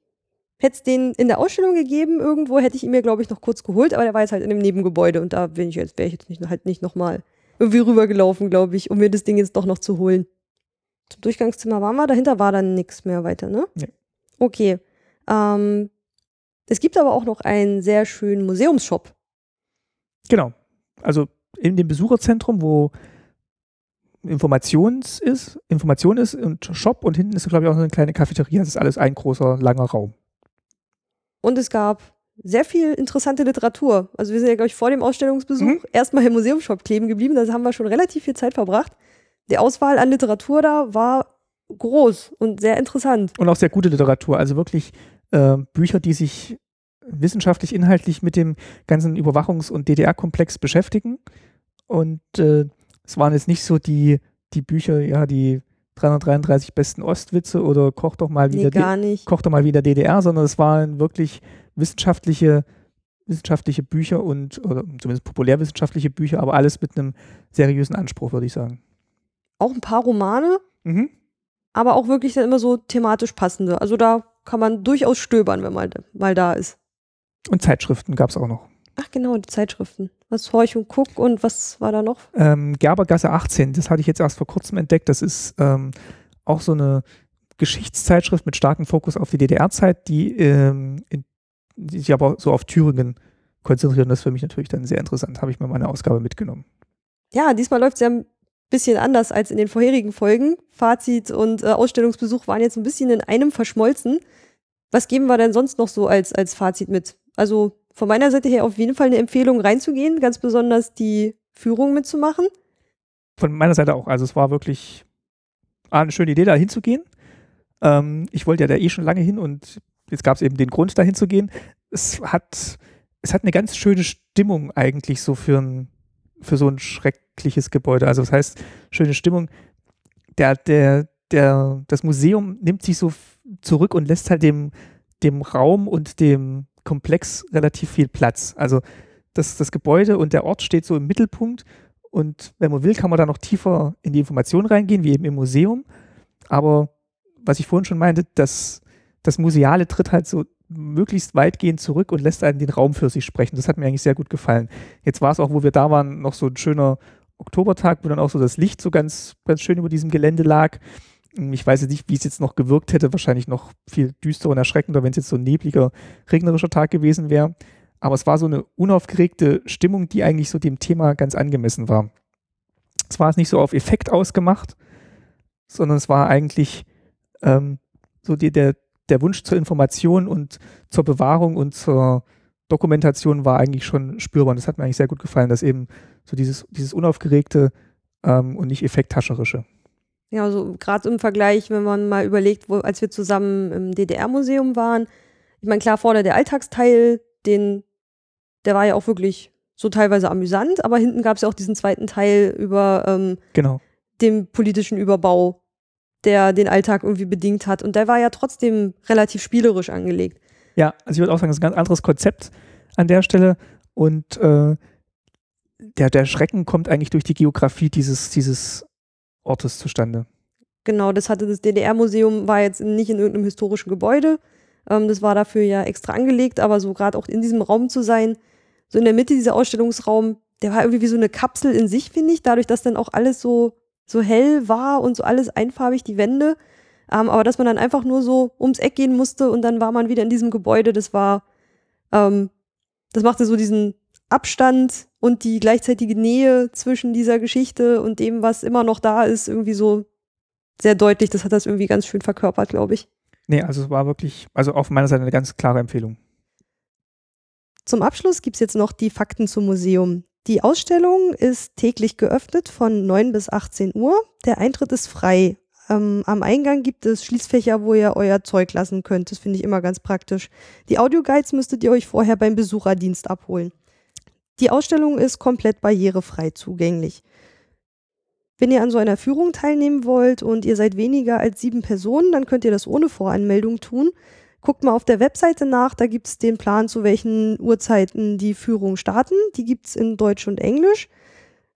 hätte es den in der Ausstellung gegeben, irgendwo hätte ich ihn mir, glaube ich, noch kurz geholt, aber der war jetzt halt in einem Nebengebäude und da bin ich jetzt, wäre ich jetzt nicht, halt nicht nochmal irgendwie rübergelaufen, glaube ich, um mir das Ding jetzt doch noch zu holen. Zum Durchgangszimmer waren wir, dahinter war dann nichts mehr weiter, ne? Nee. Okay. Ähm, es gibt aber auch noch einen sehr schönen Museumsshop. Genau. Also in dem Besucherzentrum, wo Informations ist, Information ist und Shop und hinten ist, glaube ich, auch so eine kleine Cafeteria. Das ist alles ein großer, langer Raum. Und es gab sehr viel interessante Literatur. Also wir sind ja, glaube ich, vor dem Ausstellungsbesuch Mhm. erstmal im Museumsshop kleben geblieben. Da haben wir schon relativ viel Zeit verbracht. Die Auswahl an Literatur da war groß und sehr interessant. Und auch sehr gute Literatur. Also wirklich äh, Bücher, die sich wissenschaftlich, inhaltlich mit dem ganzen Überwachungs- und DDR-Komplex beschäftigen. Und äh, es waren jetzt nicht so die, die Bücher, ja, die 333 besten Ostwitze oder Koch doch mal Nee, wieder, gar nicht. Koch doch mal wieder DDR, sondern es waren wirklich wissenschaftliche, wissenschaftliche Bücher und, oder zumindest populärwissenschaftliche Bücher, aber alles mit einem seriösen Anspruch, würde ich sagen. Auch ein paar Romane, Mhm. aber auch wirklich dann immer so thematisch passende. Also da kann man durchaus stöbern, wenn man mal da ist. Und Zeitschriften gab es auch noch. Ach genau, die Zeitschriften. Was Horch und Guck und was war da noch? Ähm, Gerbergasse 18, das hatte ich jetzt erst vor kurzem entdeckt. Das ist ähm, auch so eine Geschichtszeitschrift mit starkem Fokus auf die DDR-Zeit, die, ähm, in, die sich aber so auf Thüringen konzentrieren. Das ist für mich natürlich dann sehr interessant. Habe ich mir meine Ausgabe mitgenommen. Ja, diesmal läuft es ja ein bisschen anders als in den vorherigen Folgen. Fazit und äh, Ausstellungsbesuch waren jetzt ein bisschen in einem verschmolzen. Was geben wir denn sonst noch so als, als Fazit mit? Also von meiner Seite her auf jeden Fall eine Empfehlung reinzugehen, ganz besonders die Führung mitzumachen. Von meiner Seite auch. Also es war wirklich eine schöne Idee, da hinzugehen. Ähm, ich wollte ja da eh schon lange hin und jetzt gab es eben den Grund, da hinzugehen. Es hat, es hat eine ganz schöne Stimmung eigentlich so für, ein, für so ein schreckliches Gebäude. Also das heißt, schöne Stimmung. Der, der, der, das Museum nimmt sich so zurück und lässt halt dem, dem Raum und dem Komplex relativ viel Platz. Also das, das Gebäude und der Ort steht so im Mittelpunkt und wenn man will, kann man da noch tiefer in die Informationen reingehen, wie eben im Museum. Aber was ich vorhin schon meinte, das, das Museale tritt halt so möglichst weitgehend zurück und lässt einen den Raum für sich sprechen. Das hat mir eigentlich sehr gut gefallen. Jetzt war es auch, wo wir da waren, noch so ein schöner Oktobertag, wo dann auch so das Licht so ganz, ganz schön über diesem Gelände lag. Ich weiß nicht, wie es jetzt noch gewirkt hätte. Wahrscheinlich noch viel düsterer und erschreckender, wenn es jetzt so ein nebliger, regnerischer Tag gewesen wäre. Aber es war so eine unaufgeregte Stimmung, die eigentlich so dem Thema ganz angemessen war. Es war nicht so auf Effekt ausgemacht, sondern es war eigentlich ähm, so die, der, der Wunsch zur Information und zur Bewahrung und zur Dokumentation war eigentlich schon spürbar. Und das hat mir eigentlich sehr gut gefallen, dass eben so dieses, dieses unaufgeregte ähm, und nicht effekthascherische. Ja, also gerade im Vergleich, wenn man mal überlegt, wo, als wir zusammen im DDR-Museum waren, ich meine, klar, vorne der Alltagsteil, den, der war ja auch wirklich so teilweise amüsant, aber hinten gab es ja auch diesen zweiten Teil über ähm, Genau. dem politischen Überbau, der den Alltag irgendwie bedingt hat. Und der war ja trotzdem relativ spielerisch angelegt. Ja, also ich würde auch sagen, das ist ein ganz anderes Konzept an der Stelle. Und äh, der, der Schrecken kommt eigentlich durch die Geografie dieses, dieses Ortes zustande. Genau, das hatte das DDR-Museum, war jetzt nicht in irgendeinem historischen Gebäude. Ähm, das war dafür ja extra angelegt, aber so gerade auch in diesem Raum zu sein, so in der Mitte dieser Ausstellungsraum, der war irgendwie wie so eine Kapsel in sich, finde ich, dadurch, dass dann auch alles so, so hell war und so alles einfarbig, die Wände. Ähm, aber dass man dann einfach nur so ums Eck gehen musste und dann war man wieder in diesem Gebäude, das war, ähm, das machte so diesen Abstand und die gleichzeitige Nähe zwischen dieser Geschichte und dem, was immer noch da ist, irgendwie so sehr deutlich. Das hat das irgendwie ganz schön verkörpert, glaube ich. Nee, also es war wirklich, also auf meiner Seite eine ganz klare Empfehlung. Zum Abschluss gibt es jetzt noch die Fakten zum Museum. Die Ausstellung ist täglich geöffnet von 9 bis 18 Uhr. Der Eintritt ist frei. Ähm, am Eingang gibt es Schließfächer, wo ihr euer Zeug lassen könnt. Das finde ich immer ganz praktisch. Die Audioguides müsstet ihr euch vorher beim Besucherdienst abholen. Die Ausstellung ist komplett barrierefrei zugänglich. Wenn ihr an so einer Führung teilnehmen wollt und ihr seid weniger als sieben Personen, dann könnt ihr das ohne Voranmeldung tun. Guckt mal auf der Webseite nach, da gibt es den Plan, zu welchen Uhrzeiten die Führungen starten. Die gibt es in Deutsch und Englisch.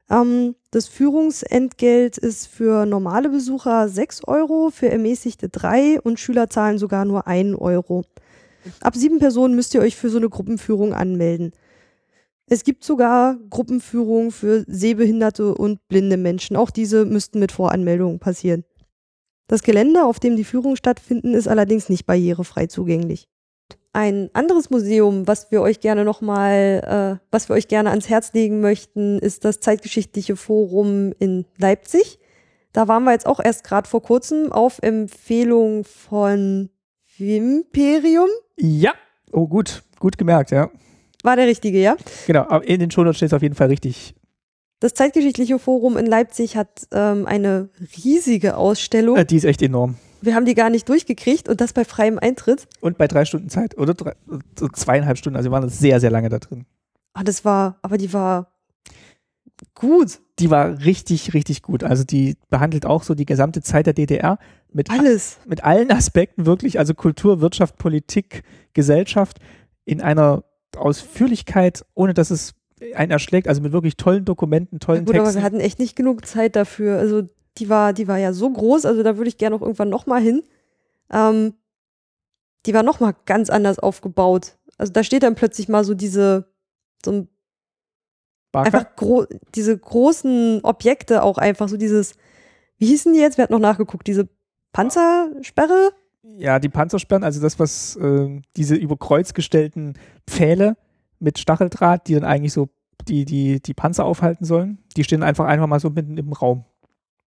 Ähm, das Führungsentgelt ist für normale Besucher 6 Euro, für ermäßigte 3 und Schüler zahlen sogar nur 1 Euro. Ab sieben Personen müsst ihr euch für so eine Gruppenführung anmelden. Es gibt sogar Gruppenführungen für sehbehinderte und blinde Menschen. Auch diese müssten mit Voranmeldung passieren. Das Gelände, auf dem die Führungen stattfinden, ist allerdings nicht barrierefrei zugänglich. Ein anderes Museum, was wir euch gerne nochmal, äh, was wir euch gerne ans Herz legen möchten, ist das Zeitgeschichtliche Forum in Leipzig. Da waren wir jetzt auch erst gerade vor kurzem auf Empfehlung von Wimperium. Ja, oh gut, gut gemerkt, ja. War der richtige, ja? Genau, aber in den Shownotes steht es auf jeden Fall richtig. Das Zeitgeschichtliche Forum in Leipzig hat ähm, eine riesige Ausstellung. Äh, die ist echt enorm. Wir haben die gar nicht durchgekriegt und das bei freiem Eintritt. Und bei drei Stunden Zeit, oder? Drei, so zweieinhalb Stunden, also wir waren sehr, sehr lange da drin. Ah, das war, aber die war gut. Die war richtig, richtig gut. Also die behandelt auch so die gesamte Zeit der DDR mit, Alles. mit allen Aspekten wirklich, also Kultur, Wirtschaft, Politik, Gesellschaft in einer Ausführlichkeit, ohne dass es einen erschlägt, also mit wirklich tollen Dokumenten, tollen Gut, aber Texten. wir hatten echt nicht genug Zeit dafür. Also die war, die war ja so groß, also da würde ich gerne auch irgendwann nochmal hin. Ähm, die war nochmal ganz anders aufgebaut. Also da steht dann plötzlich mal so diese, so ein, Barker? einfach gro diese großen Objekte auch einfach, so dieses, wie hießen die jetzt? Wer hat noch nachgeguckt? Diese Panzersperre? Ja, die Panzersperren, also das, was äh, diese über Kreuz gestellten Pfähle mit Stacheldraht, die dann eigentlich so die, die, die Panzer aufhalten sollen, die stehen einfach einfach mal so mitten im Raum.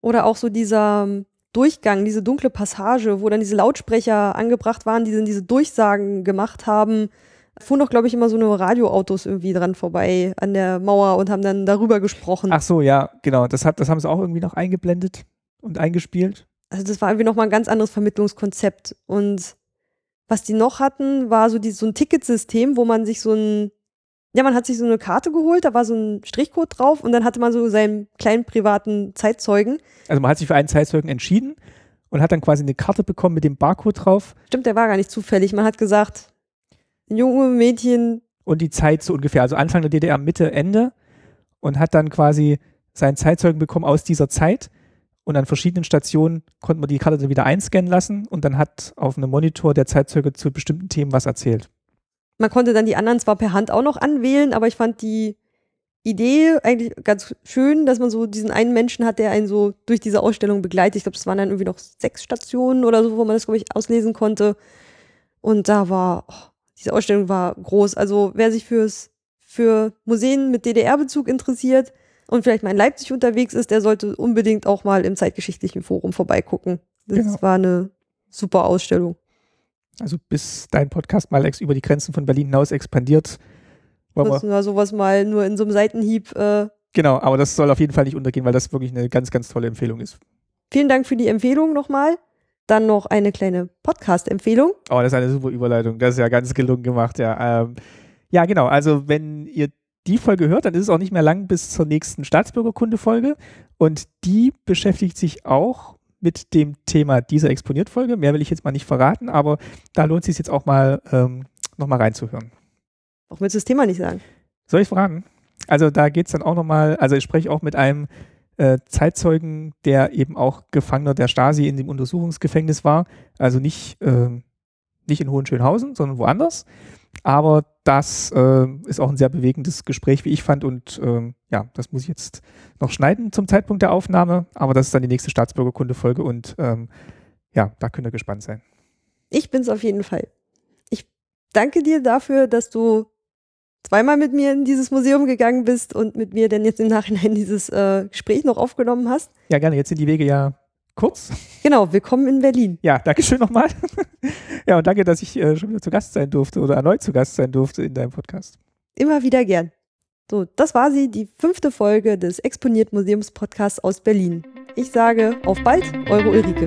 Oder auch so dieser ähm, Durchgang, diese dunkle Passage, wo dann diese Lautsprecher angebracht waren, die dann diese Durchsagen gemacht haben. Fuhren doch, glaube ich, immer so eine Radioautos irgendwie dran vorbei an der Mauer und haben dann darüber gesprochen. Ach so, ja, genau. Das, hat, das haben sie auch irgendwie noch eingeblendet und eingespielt. Also das war irgendwie nochmal ein ganz anderes Vermittlungskonzept. Und was die noch hatten, war so, die, so ein Ticketsystem, wo man sich so ein, ja, man hat sich so eine Karte geholt, da war so ein Strichcode drauf und dann hatte man so seinen kleinen privaten Zeitzeugen. Also man hat sich für einen Zeitzeugen entschieden und hat dann quasi eine Karte bekommen mit dem Barcode drauf Stimmt, der war gar nicht zufällig. Man hat gesagt, junge Mädchen, und die Zeit so ungefähr, also Anfang der DDR, Mitte, Ende und hat dann quasi seinen Zeitzeugen bekommen aus dieser Zeit und an verschiedenen Stationen konnte man die Karte dann wieder einscannen lassen und dann hat auf einem Monitor der Zeitzeuge zu bestimmten Themen was erzählt. Man konnte dann die anderen zwar per Hand auch noch anwählen, aber ich fand die Idee eigentlich ganz schön, dass man so diesen einen Menschen hat, der einen so durch diese Ausstellung begleitet. Ich glaube, es waren dann irgendwie noch sechs Stationen oder so, wo man das, glaube ich, auslesen konnte. Und da war, oh, diese Ausstellung war groß. Also wer sich fürs, für Museen mit DDR-Bezug interessiert und vielleicht mal in Leipzig unterwegs ist, der sollte unbedingt auch mal im Zeitgeschichtlichen Forum vorbeigucken. Das Genau. war eine super Ausstellung. Also bis dein Podcast mal über die Grenzen von Berlin hinaus expandiert. Müssen wir sowas mal nur in so einem Seitenhieb. Äh, genau, aber das soll auf jeden Fall nicht untergehen, weil das wirklich eine ganz, ganz tolle Empfehlung ist. vielen Dank für die Empfehlung nochmal. Dann noch eine kleine Podcast-Empfehlung. Oh, das ist eine super Überleitung. Das ist ja ganz gelungen gemacht, ja. Ähm, ja, genau. Also, wenn ihr die Folge hört, dann ist es auch nicht mehr lang bis zur nächsten Staatsbürgerkunde-Folge. Und die beschäftigt sich auch mit dem Thema dieser Exponiert-Folge. Mehr will ich jetzt mal nicht verraten, aber da lohnt es sich jetzt auch mal ähm, nochmal reinzuhören. Auch willst du das Thema nicht sagen? Soll ich verraten? Also da geht es dann auch nochmal, also ich spreche auch mit einem äh, Zeitzeugen, der eben auch Gefangener der Stasi in dem Untersuchungsgefängnis war. Also nicht, ähm, nicht in Hohenschönhausen, sondern woanders. Aber das äh, ist auch ein sehr bewegendes Gespräch, wie ich fand. Und ähm, ja, das muss ich jetzt noch schneiden zum Zeitpunkt der Aufnahme. Aber das ist dann die nächste Staatsbürgerkunde-Folge und ähm, ja, da könnt ihr gespannt sein. Ich bin's auf jeden Fall. Ich danke dir dafür, dass du zweimal mit mir in dieses Museum gegangen bist und mit mir dann jetzt im Nachhinein dieses äh, Gespräch noch aufgenommen hast. Ja, gerne. Jetzt sind die Wege ja kurz. Genau, willkommen in Berlin. Ja, danke schön nochmal. ja, und danke, dass ich äh, schon wieder zu Gast sein durfte oder erneut zu Gast sein durfte in deinem Podcast. Immer wieder gern. So, das war sie, die fünfte Folge des Exponiert Museums Podcasts aus Berlin. Ich sage auf bald, eure Ulrike.